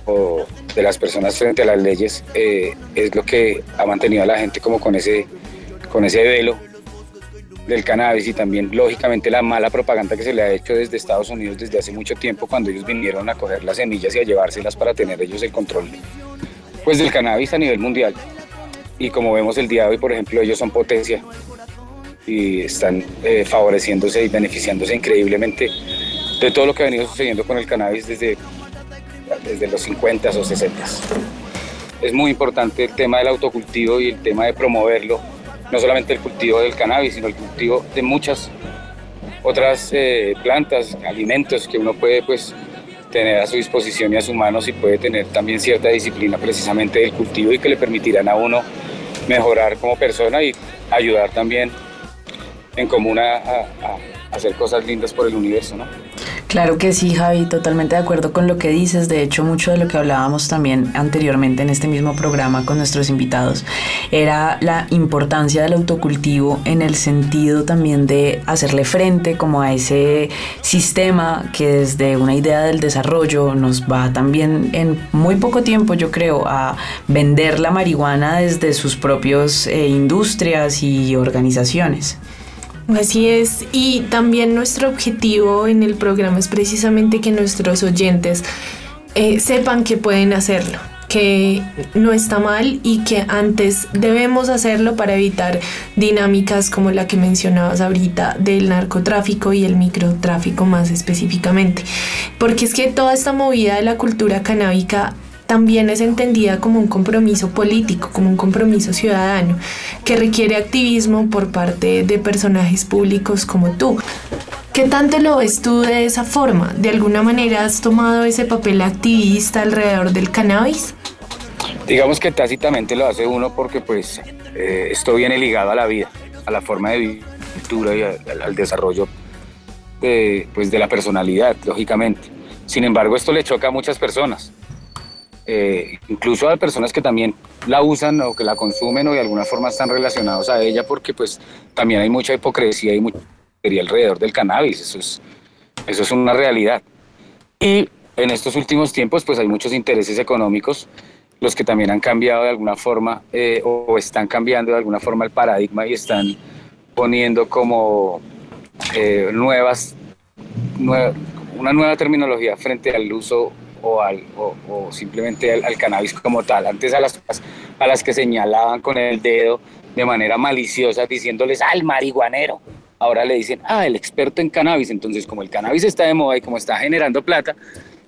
J: o, de las personas frente a las leyes eh, es lo que ha mantenido a la gente como con ese con ese velo del cannabis y también lógicamente la mala propaganda que se le ha hecho desde Estados Unidos desde hace mucho tiempo cuando ellos vinieron a coger las semillas y a llevárselas para tener ellos el control pues del cannabis a nivel mundial. Y como vemos el día de hoy por ejemplo ellos son potencia y están eh, favoreciéndose y beneficiándose increíblemente de todo lo que ha venido sucediendo con el cannabis desde, desde los 50 o 60 es muy importante el tema del autocultivo y el tema de promoverlo no solamente el cultivo del cannabis, sino el cultivo de muchas otras eh, plantas, alimentos que uno puede pues tener a su disposición y a sus manos y puede tener también cierta disciplina precisamente del cultivo y que le permitirán a uno mejorar como persona y ayudar también en común a, a hacer cosas lindas por el universo, ¿no?
A: Claro que sí, Javi, totalmente de acuerdo con lo que dices. De hecho, mucho de lo que hablábamos también anteriormente en este mismo programa con nuestros invitados era la importancia del autocultivo en el sentido también de hacerle frente como a ese sistema que desde una idea del desarrollo nos va también en muy poco tiempo, yo creo, a vender la marihuana desde sus propias eh, industrias y organizaciones.
C: Así es, y también nuestro objetivo en el programa es precisamente que nuestros oyentes eh, sepan que pueden hacerlo, que no está mal y que antes debemos hacerlo para evitar dinámicas como la que mencionabas ahorita del narcotráfico y el microtráfico más específicamente. Porque es que toda esta movida de la cultura canábica también es entendida como un compromiso político, como un compromiso ciudadano, que requiere activismo por parte de personajes públicos como tú. ¿Qué tanto lo ves tú de esa forma? ¿De alguna manera has tomado ese papel activista alrededor del cannabis?
J: Digamos que tácitamente lo hace uno porque pues eh, esto viene ligado a la vida, a la forma de vida y al, desarrollo de, pues, de la personalidad, lógicamente. Sin embargo, esto le choca a muchas personas eh, incluso a personas que también la usan o que la consumen o de alguna forma están relacionados a ella, porque pues también hay mucha hipocresía y mucha alrededor del cannabis, eso es, eso es una realidad. Y en estos últimos tiempos pues hay muchos intereses económicos, los que también han cambiado de alguna forma eh, o están cambiando de alguna forma el paradigma y están poniendo como eh, nuevas, una nueva terminología frente al uso o, al, o, simplemente al, cannabis como tal. Antes a las, a las que señalaban con el dedo de manera maliciosa diciéndoles al marihuanero, ahora le dicen, ah, el experto en cannabis. Entonces, como el cannabis está de moda y como está generando plata,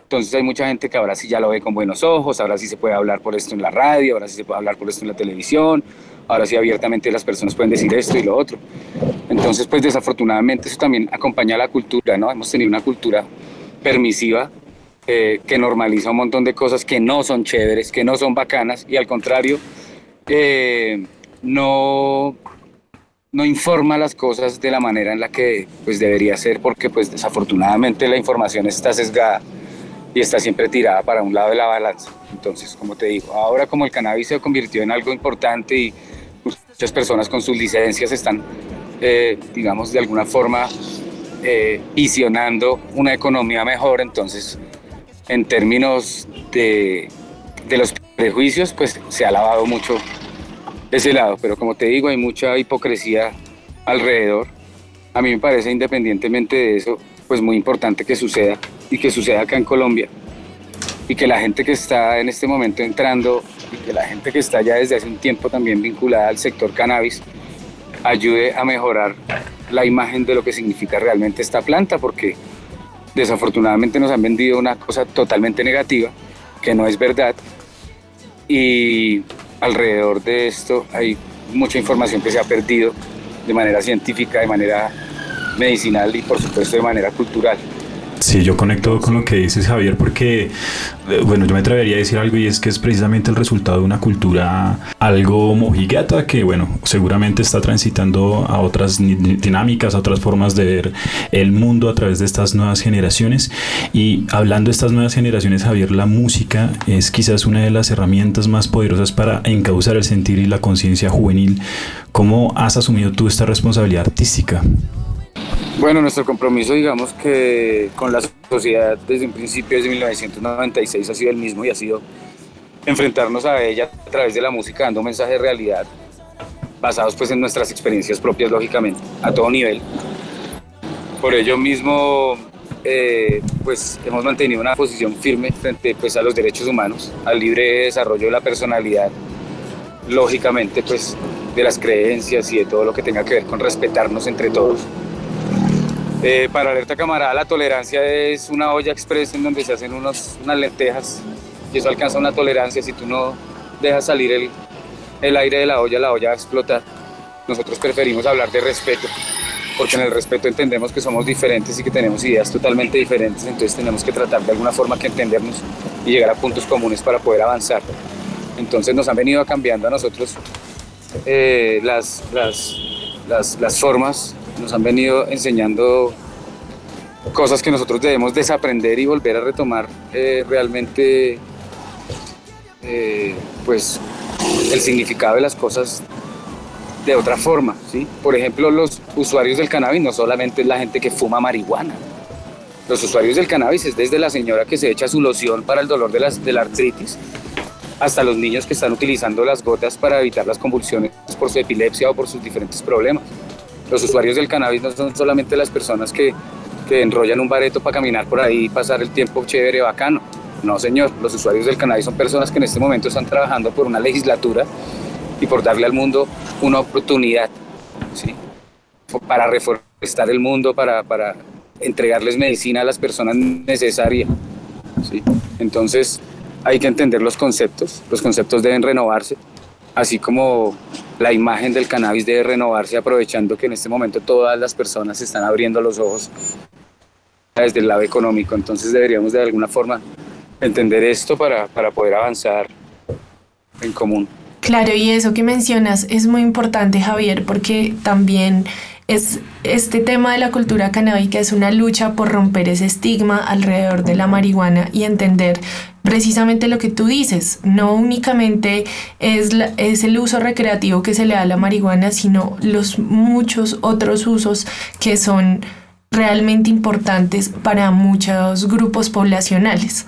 J: entonces hay mucha gente que ahora sí ya lo ve con buenos ojos, ahora sí se puede hablar por esto en la radio, ahora sí se puede hablar por esto en la televisión, ahora sí abiertamente las personas pueden decir esto y lo otro. Entonces, pues desafortunadamente eso también acompaña a la cultura, ¿no? Hemos tenido una cultura permisiva eh, que normaliza un montón de cosas que no son chéveres, que no son bacanas y al contrario, eh, no, no informa las cosas de la manera en la que pues debería ser porque pues desafortunadamente la información está sesgada y está siempre tirada para un lado de la balanza. Entonces, como te digo, ahora como el cannabis se convirtió en algo importante y muchas personas con sus licencias están, eh, digamos, de alguna forma visionando una economía mejor, entonces en términos de, los prejuicios, pues se ha lavado mucho ese lado, pero como te digo, hay mucha hipocresía alrededor. A mí me parece, independientemente de eso, pues muy importante que suceda y que suceda acá en Colombia y que la gente que está en este momento entrando y que la gente que está ya desde hace un tiempo también vinculada al sector cannabis ayude a mejorar la imagen de lo que significa realmente esta planta, porque desafortunadamente nos han vendido una cosa totalmente negativa, que no es verdad. Y alrededor de esto hay mucha información que se ha perdido de manera científica, de manera medicinal y por supuesto de manera cultural.
B: Sí, yo conecto con lo que dices Javier porque, eh, bueno, yo me atrevería a decir algo y es que es precisamente el resultado de una cultura algo mojigata que, bueno, seguramente está transitando a otras dinámicas, a otras formas de ver el mundo a través de estas nuevas generaciones. Y hablando de estas nuevas generaciones, Javier, la música es quizás una de las herramientas más poderosas para encauzar el sentir y la conciencia juvenil. ¿Cómo has asumido tú esta responsabilidad artística?
J: Bueno, nuestro compromiso, digamos que con la sociedad desde un principio, desde 1996, ha sido el mismo y ha sido enfrentarnos a ella a través de la música, dando un mensaje de realidad, basados pues en nuestras experiencias propias, lógicamente, a todo nivel. Por ello mismo, eh, pues hemos mantenido una posición firme frente pues, a los derechos humanos, al libre desarrollo de la personalidad, lógicamente pues de las creencias y de todo lo que tenga que ver con respetarnos entre todos. Eh, para alerta camarada, la tolerancia es una olla express en donde se hacen unos, unas lentejas y eso alcanza una tolerancia. Si tú no dejas salir el, el aire de la olla, la olla va a explotar. Nosotros preferimos hablar de respeto, porque en el respeto entendemos que somos diferentes y que tenemos ideas totalmente diferentes, entonces tenemos que tratar de alguna forma que entendernos y llegar a puntos comunes para poder avanzar. Entonces nos han venido cambiando a nosotros eh, las, las, las, las formas nos han venido enseñando cosas que nosotros debemos desaprender y volver a retomar eh, realmente eh, pues el significado de las cosas de otra forma, ¿sí? Por ejemplo, los usuarios del cannabis no solamente es la gente que fuma marihuana. Los usuarios del cannabis es desde la señora que se echa su loción para el dolor de, las, de la artritis hasta los niños que están utilizando las gotas para evitar las convulsiones por su epilepsia o por sus diferentes problemas. Los usuarios del cannabis no son solamente las personas que, que enrollan un bareto para caminar por ahí y pasar el tiempo chévere, bacano. No, señor, los usuarios del cannabis son personas que en este momento están trabajando por una legislatura y por darle al mundo una oportunidad, ¿sí? Para reforestar el mundo, para, para entregarles medicina a las personas necesarias, ¿sí? Entonces, hay que entender los conceptos, los conceptos deben renovarse, así como la imagen del cannabis debe renovarse aprovechando que en este momento todas las personas están abriendo los ojos desde el lado económico. Entonces deberíamos de alguna forma entender esto para, para poder avanzar en común.
C: Claro, y eso que mencionas es muy importante, Javier, porque también es este tema de la cultura canábica es una lucha por romper ese estigma alrededor de la marihuana y entender precisamente lo que tú dices, no únicamente es, es el uso recreativo que se le da a la marihuana, sino los muchos otros usos que son realmente importantes para muchos grupos poblacionales.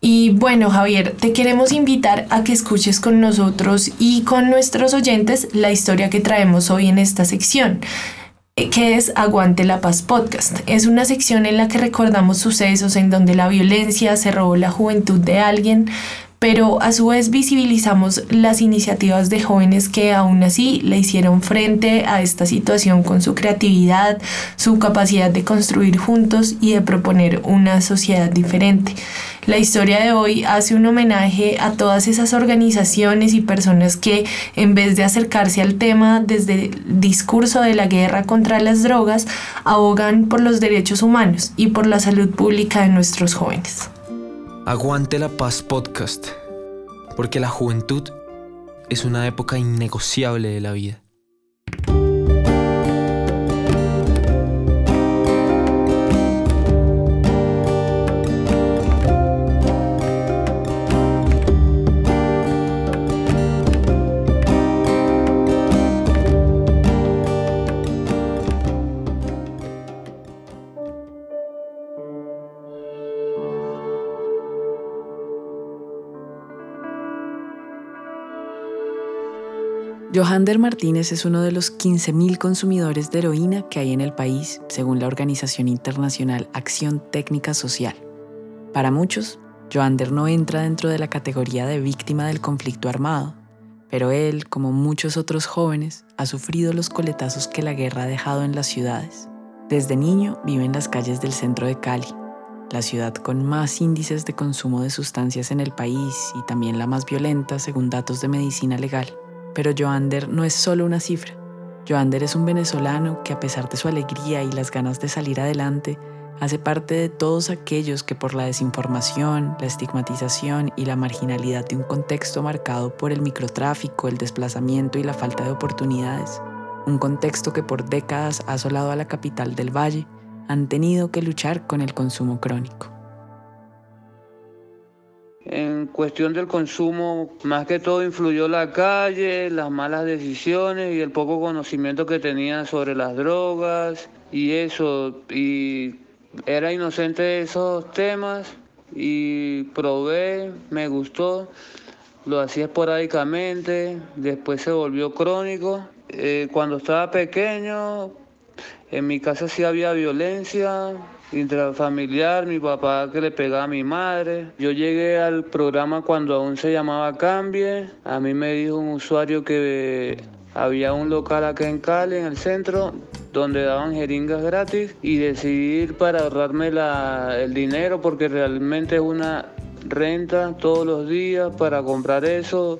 C: Y bueno, Javier, te queremos invitar a que escuches con nosotros y con nuestros oyentes la historia que traemos hoy en esta sección que es Aguante la Paz Podcast. Es una sección en la que recordamos sucesos en donde la violencia se robó la juventud de alguien, pero a su vez visibilizamos las iniciativas de jóvenes que aún así le hicieron frente a esta situación con su creatividad, su capacidad de construir juntos y de proponer una sociedad diferente. La historia de hoy hace un homenaje a todas esas organizaciones y personas que en vez de acercarse al tema desde el discurso de la guerra contra las drogas, abogan por los derechos humanos y por la salud pública de nuestros jóvenes.
E: Aguante la paz podcast, porque la juventud es una época innegociable de la vida.
A: Johander Martínez es uno de los 15.000 consumidores de heroína que hay en el país, según la organización internacional Acción Técnica Social. Para muchos, Johander no entra dentro de la categoría de víctima del conflicto armado, pero él, como muchos otros jóvenes, ha sufrido los coletazos que la guerra ha dejado en las ciudades. Desde niño vive en las calles del centro de Cali, la ciudad con más índices de consumo de sustancias en el país y también la más violenta según datos de medicina legal. Pero Joander no es solo una cifra. Joander es un venezolano que a pesar de su alegría y las ganas de salir adelante, hace parte de todos aquellos que por la desinformación, la estigmatización y la marginalidad de un contexto marcado por el microtráfico, el desplazamiento y la falta de oportunidades, un contexto que por décadas ha asolado a la capital del valle, han tenido que luchar con el consumo crónico.
K: En cuestión del consumo, más que todo influyó la calle, las malas decisiones y el poco conocimiento que tenía sobre las drogas y eso. Y era inocente de esos temas y probé, me gustó, lo hacía esporádicamente, después se volvió crónico. Eh, cuando estaba pequeño, en mi casa sí había violencia, intrafamiliar, mi papá que le pegaba a mi madre. Yo llegué al programa cuando aún se llamaba Cambie. A mí me dijo un usuario que había un local acá en Cali, en el centro, donde daban jeringas gratis y decidí ir para ahorrarme el dinero porque realmente es una renta todos los días para comprar eso.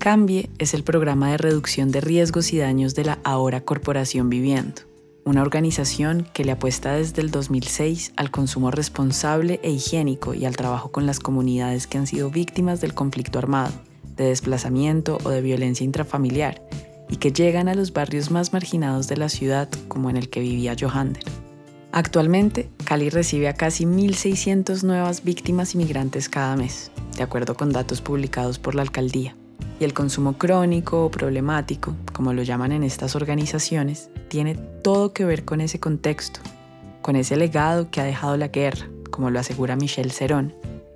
A: Cambie es el programa de reducción de riesgos y daños de la ahora Corporación Viviendo, una organización que le apuesta desde el 2006 al consumo responsable e higiénico y al trabajo con las comunidades que han sido víctimas del conflicto armado, de desplazamiento o de violencia intrafamiliar y que llegan a los barrios más marginados de la ciudad como en el que vivía Johander. Actualmente, Cali recibe a casi 1.600 nuevas víctimas inmigrantes cada mes, de acuerdo con datos publicados por la alcaldía. Y el consumo crónico o problemático, como lo llaman en estas organizaciones, tiene todo que ver con ese contexto, con ese legado que ha dejado la guerra, como lo asegura Michelle Cerón,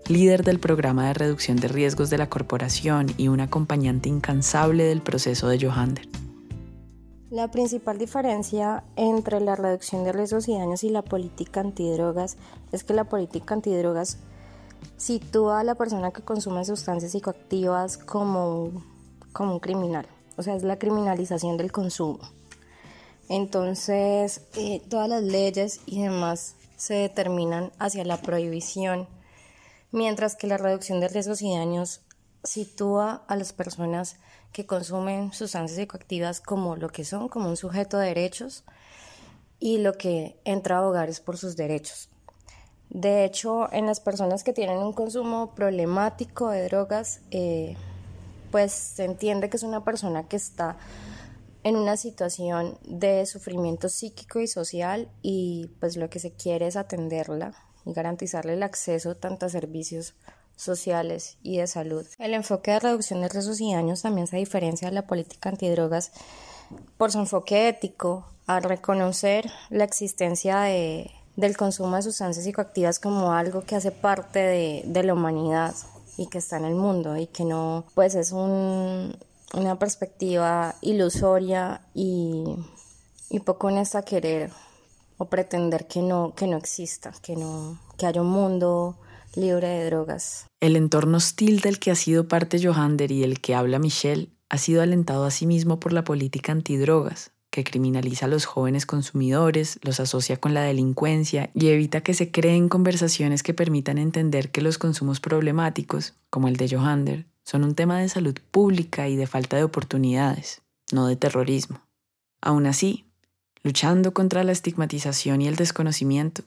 A: líder del programa de reducción de riesgos de la corporación y un acompañante incansable del proceso de Johander.
L: La principal diferencia entre la reducción de riesgos y daños y la política antidrogas es que la política antidrogas sitúa a la persona que consume sustancias psicoactivas como, como un criminal, o sea, es la criminalización del consumo. Entonces, eh, todas las leyes y demás se determinan hacia la prohibición, mientras que la reducción de riesgos y daños sitúa a las personas que consumen sustancias psicoactivas como lo que son, como un sujeto de derechos, y lo que entra a abogar es por sus derechos. De hecho, en las personas que tienen un consumo problemático de drogas, eh, pues se entiende que es una persona que está en una situación de sufrimiento psíquico y social y pues lo que se quiere es atenderla y garantizarle el acceso tanto a servicios sociales y de salud. El enfoque de reducción de riesgos y daños también se diferencia de la política antidrogas por su enfoque ético, al reconocer la existencia de, del consumo de sustancias psicoactivas como algo que hace parte de, de la humanidad y que está en el mundo y que no, pues es un, una perspectiva ilusoria y, y poco honesta querer o pretender que no, que no exista, que, no, que haya un mundo libre de drogas.
A: El entorno hostil del que ha sido parte Johander y del que habla Michelle ha sido alentado a sí mismo por la política antidrogas, que criminaliza a los jóvenes consumidores, los asocia con la delincuencia y evita que se creen conversaciones que permitan entender que los consumos problemáticos, como el de Johander, son un tema de salud pública y de falta de oportunidades, no de terrorismo. Aún así, luchando contra la estigmatización y el desconocimiento,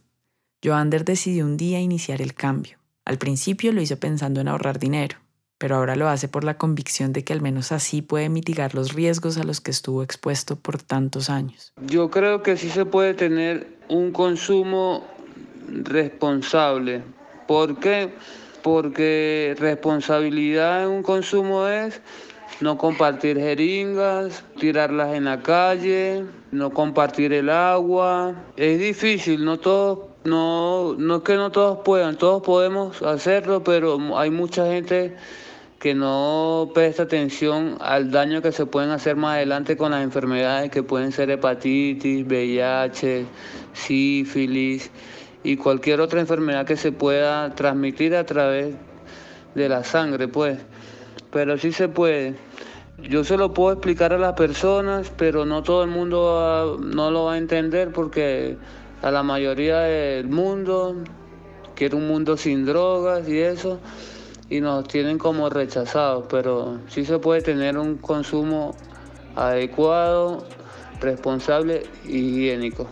A: Joander decidió un día iniciar el cambio. Al principio lo hizo pensando en ahorrar dinero, pero ahora lo hace por la convicción de que al menos así puede mitigar los riesgos a los que estuvo expuesto por tantos años.
K: Yo creo que sí se puede tener un consumo responsable. ¿Por qué? Porque responsabilidad en un consumo es no compartir jeringas, tirarlas en la calle, no compartir el agua. Es difícil, no todos no, no es que no todos puedan, todos podemos hacerlo, pero hay mucha gente que no presta atención al daño que se pueden hacer más adelante con las enfermedades que pueden ser hepatitis, VIH, sífilis y cualquier otra enfermedad que se pueda transmitir a través de la sangre, pues. Pero sí se puede. Yo se lo puedo explicar a las personas, pero no todo el mundo no lo va a entender porque a la mayoría del mundo, quiere un mundo sin drogas y eso, y nos tienen como rechazados, pero sí se puede tener un consumo adecuado, responsable y higiénico.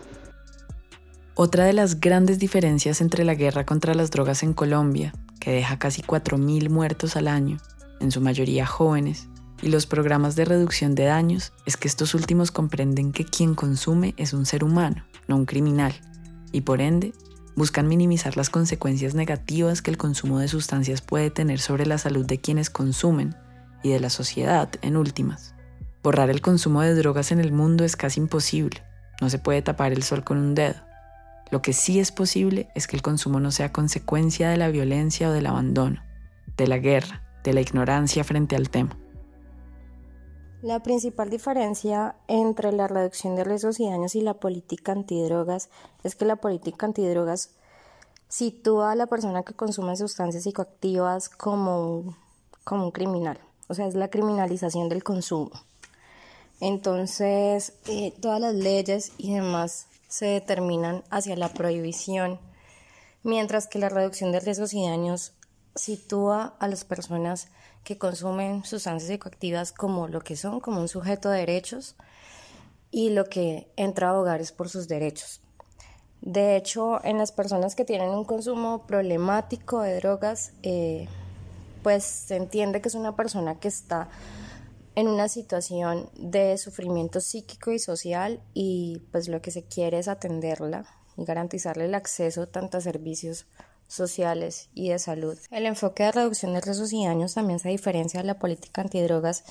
A: Otra de las grandes diferencias entre la guerra contra las drogas en Colombia, que deja casi 4.000 muertos al año, en su mayoría jóvenes, y los programas de reducción de daños, es que estos últimos comprenden que quien consume es un ser humano no un criminal, y por ende buscan minimizar las consecuencias negativas que el consumo de sustancias puede tener sobre la salud de quienes consumen y de la sociedad en últimas. Borrar el consumo de drogas en el mundo es casi imposible, no se puede tapar el sol con un dedo. Lo que sí es posible es que el consumo no sea consecuencia de la violencia o del abandono, de la guerra, de la ignorancia frente al tema.
L: La principal diferencia entre la reducción de riesgos y daños y la política antidrogas es que la política antidrogas sitúa a la persona que consume sustancias psicoactivas como un, como un criminal, o sea, es la criminalización del consumo. Entonces, eh, todas las leyes y demás se determinan hacia la prohibición, mientras que la reducción de riesgos y daños sitúa a las personas que consumen sustancias psicoactivas como lo que son, como un sujeto de derechos y lo que entra a hogares por sus derechos. De hecho, en las personas que tienen un consumo problemático de drogas, eh, pues se entiende que es una persona que está en una situación de sufrimiento psíquico y social y pues lo que se quiere es atenderla y garantizarle el acceso tanto a servicios sociales y de salud. El enfoque de reducción de riesgos y daños también se diferencia de la política antidrogas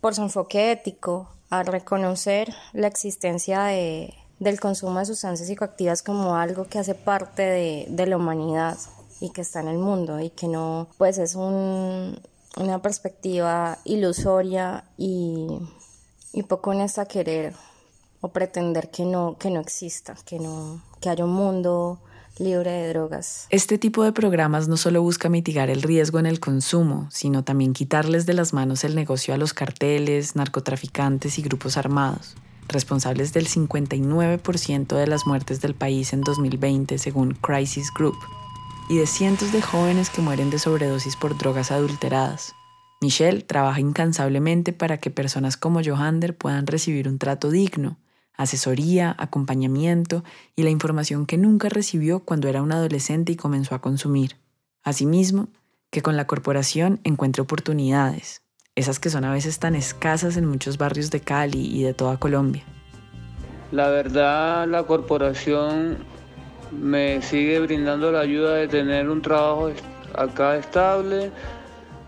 L: por su enfoque ético, al reconocer la existencia de, del consumo de sustancias psicoactivas como algo que hace parte de, de la humanidad y que está en el mundo y que no, pues es un, una perspectiva ilusoria y, y poco honesta querer o pretender que no, que no exista, que, no, que haya un mundo libre de drogas.
A: Este tipo de programas no solo busca mitigar el riesgo en el consumo, sino también quitarles de las manos el negocio a los carteles, narcotraficantes y grupos armados, responsables del 59% de las muertes del país en 2020 según Crisis Group, y de cientos de jóvenes que mueren de sobredosis por drogas adulteradas. Michelle trabaja incansablemente para que personas como Johander puedan recibir un trato digno, asesoría, acompañamiento y la información que nunca recibió cuando era un adolescente y comenzó a consumir. Asimismo, que con la corporación encuentre oportunidades, esas que son a veces tan escasas en muchos barrios de Cali y de toda Colombia.
K: La verdad, la corporación me sigue brindando la ayuda de tener un trabajo acá estable.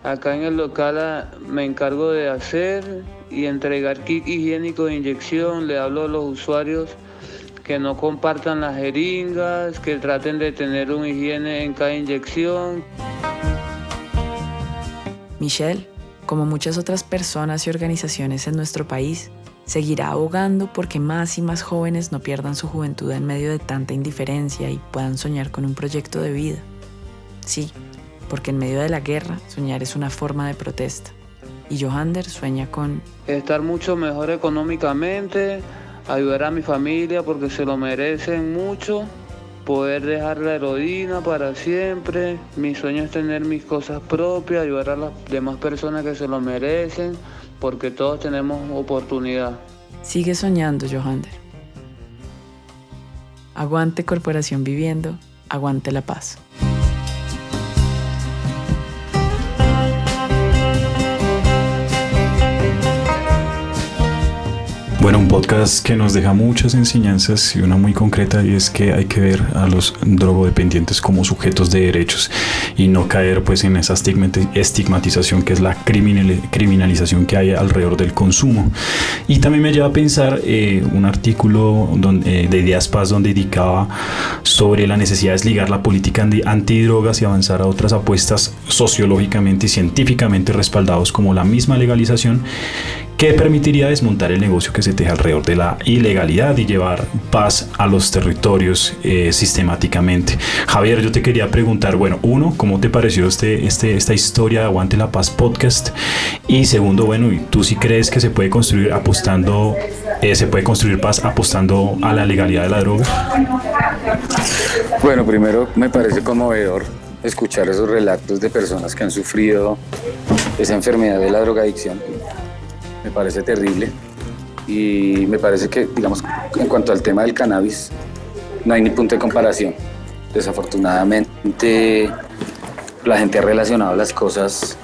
K: Acá en el local ah, me encargo de hacer y entregar kit higiénico de inyección. Le hablo a los usuarios que no compartan las jeringas, que traten de tener un higiene en cada inyección.
A: Michelle, como muchas otras personas y organizaciones en nuestro país, seguirá abogando porque más y más jóvenes no pierdan su juventud en medio de tanta indiferencia y puedan soñar con un proyecto de vida. Sí, porque en medio de la guerra soñar es una forma de protesta. Y Johander sueña con...
K: Estar mucho mejor económicamente, ayudar a mi familia porque se lo merecen mucho, poder dejar la heroína para siempre, mi sueño es tener mis cosas propias, ayudar a las demás personas que se lo merecen, porque todos tenemos oportunidad.
A: Sigue soñando, Johander. Aguante Corporación Viviendo, aguante la paz.
B: Bueno, un podcast que nos deja muchas enseñanzas y una muy concreta y es que hay que ver a los drogodependientes como sujetos de derechos y no caer pues en esa estigmatización que es la criminalización que hay alrededor del consumo. Y también me lleva a pensar eh, un artículo donde, eh, de Ideas Paz donde indicaba sobre la necesidad de desligar la política antidrogas y avanzar a otras apuestas sociológicamente y científicamente respaldados como la misma legalización que permitiría desmontar el negocio que se teje alrededor de la ilegalidad y llevar paz a los territorios eh, sistemáticamente. Javier, yo te quería preguntar, bueno, uno, ¿cómo te pareció este, este, esta historia de Aguante la Paz podcast? Y segundo, bueno, ¿tú sí crees que se puede construir apostando, eh, se puede construir paz apostando a la legalidad de la droga?
J: Bueno, primero me parece conmovedor escuchar esos relatos de personas que han sufrido esa enfermedad de la drogadicción me parece terrible y me parece que, digamos, en cuanto al tema del cannabis, no hay ni punto de comparación. Desafortunadamente, la gente ha relacionado las cosas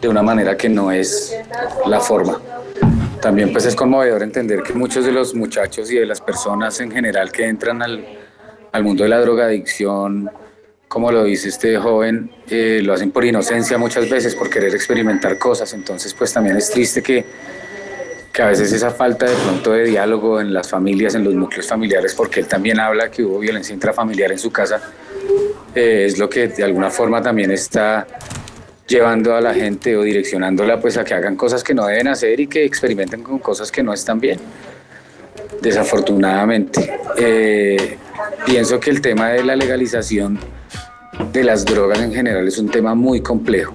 J: de una manera que no es la forma. También pues es conmovedor entender que muchos de los muchachos y de las personas en general que entran al, al mundo de la drogadicción, como lo dice este joven, eh, lo hacen por inocencia muchas veces, por querer experimentar cosas. Entonces pues también es triste que que a veces esa falta de pronto de diálogo en las familias, en los núcleos familiares, porque él también habla que hubo violencia intrafamiliar en su casa, eh, es lo que de alguna forma también está llevando a la gente o direccionándola pues a que hagan cosas que no deben hacer y que experimenten con cosas que no están bien. Desafortunadamente, eh, pienso que el tema de la legalización de las drogas en general es un tema muy complejo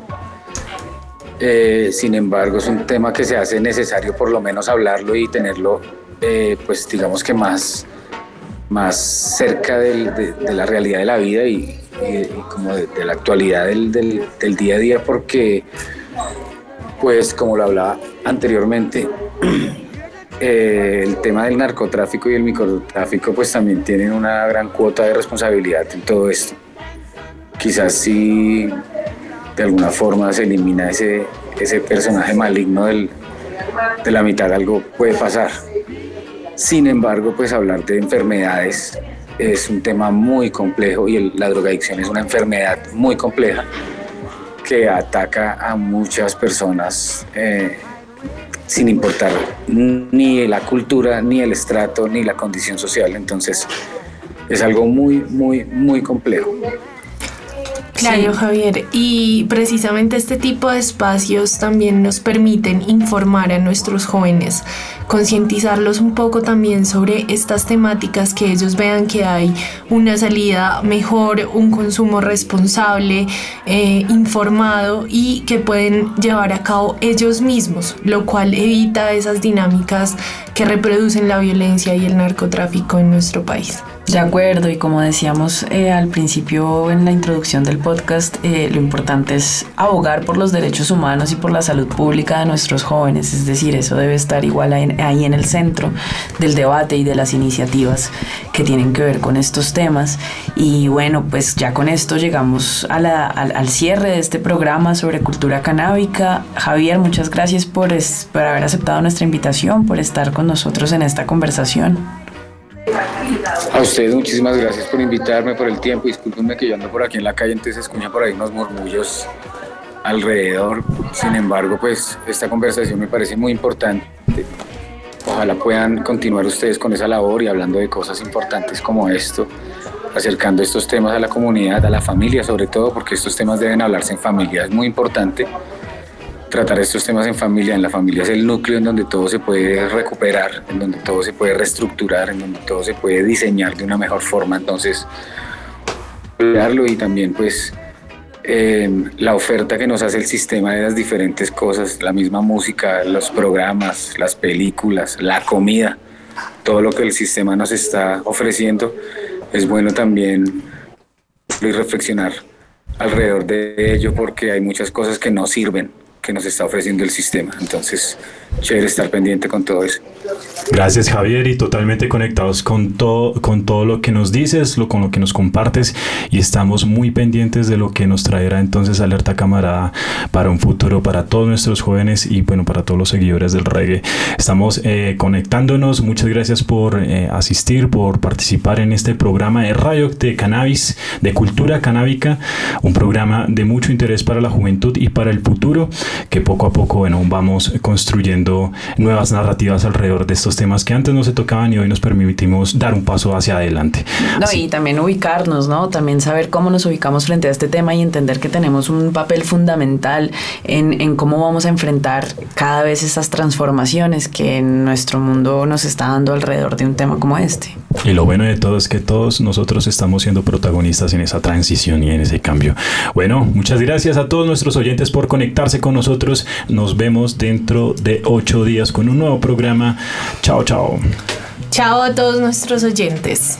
J: eh, sin embargo, es un tema que se hace necesario por lo menos hablarlo y tenerlo, eh, pues digamos que más, más cerca de, la realidad de la vida y, como de, la actualidad del, día a día, porque, pues como lo hablaba anteriormente, eh, el tema del narcotráfico y el microtráfico pues también tienen una gran cuota de responsabilidad en todo esto. Quizás sí de alguna forma se elimina ese, ese personaje maligno del, de la mitad, algo puede pasar. Sin embargo, pues hablar de enfermedades es un tema muy complejo y la drogadicción es una enfermedad muy compleja que ataca a muchas personas eh, sin importar ni la cultura, ni el estrato, ni la condición social. Entonces es algo muy, muy, muy complejo.
C: Claro, Javier. Y precisamente este tipo de espacios también nos permiten informar a nuestros jóvenes, concientizarlos un poco también sobre estas temáticas, que ellos vean que hay una salida mejor, un consumo responsable, eh, informado y que pueden llevar a cabo ellos mismos, lo cual evita esas dinámicas que reproducen la violencia y el narcotráfico en nuestro país.
A: De acuerdo, y como decíamos eh, al principio en la introducción del podcast, eh, lo importante es abogar por los derechos humanos y por la salud pública de nuestros jóvenes, es decir, eso debe estar igual ahí, en el centro del debate y de las iniciativas que tienen que ver con estos temas. Y bueno, pues ya con esto llegamos al, al, cierre de este programa sobre cultura canábica. Javier, muchas gracias por, por haber aceptado nuestra invitación, por estar con nosotros en esta conversación.
J: A ustedes muchísimas gracias por invitarme, por el tiempo. Discúlpenme que yo ando por aquí en la calle, entonces escucha por ahí unos murmullos alrededor. Sin embargo, pues esta conversación me parece muy importante. Ojalá puedan continuar ustedes con esa labor y hablando de cosas importantes como esto, acercando estos temas a la comunidad, a la familia sobre todo, porque estos temas deben hablarse en familia. Es muy importante tratar estos temas en familia. En la familia es el núcleo en donde todo se puede recuperar, en donde todo se puede reestructurar, en donde todo se puede diseñar de una mejor forma. Entonces, cuidarlo y también pues eh, la oferta que nos hace el sistema de las diferentes cosas, la misma música, los programas, las películas, la comida, todo lo que el sistema nos está ofreciendo, es bueno también reflexionar alrededor de ello porque hay muchas cosas que no sirven que nos está ofreciendo el sistema. Entonces, chévere estar pendiente con todo eso.
B: Gracias Javier y totalmente conectados con todo, con todo lo que nos dices, lo, con lo que nos compartes y estamos muy pendientes de lo que nos traerá entonces Alerta Camarada para un futuro para todos nuestros jóvenes y bueno, para todos los seguidores del reggae. Estamos eh, conectándonos, muchas gracias por eh, asistir, por participar en este programa de radio de cannabis, de cultura canábica, un programa de mucho interés para la juventud y para el futuro que poco a poco bueno, vamos construyendo nuevas narrativas alrededor de estos temas que antes no se tocaban y hoy nos permitimos dar un paso hacia adelante.
A: No, y también ubicarnos, ¿no? También saber cómo nos ubicamos frente a este tema y entender que tenemos un papel fundamental en, en cómo vamos a enfrentar cada vez esas transformaciones que en nuestro mundo nos está dando alrededor de un tema como este.
B: Y lo bueno de todo es que todos nosotros estamos siendo protagonistas en esa transición y en ese cambio. Bueno, muchas gracias a todos nuestros oyentes por conectarse con nosotros. Nos vemos dentro de ocho días con un nuevo programa. Chao, chao.
C: Chao a todos nuestros oyentes.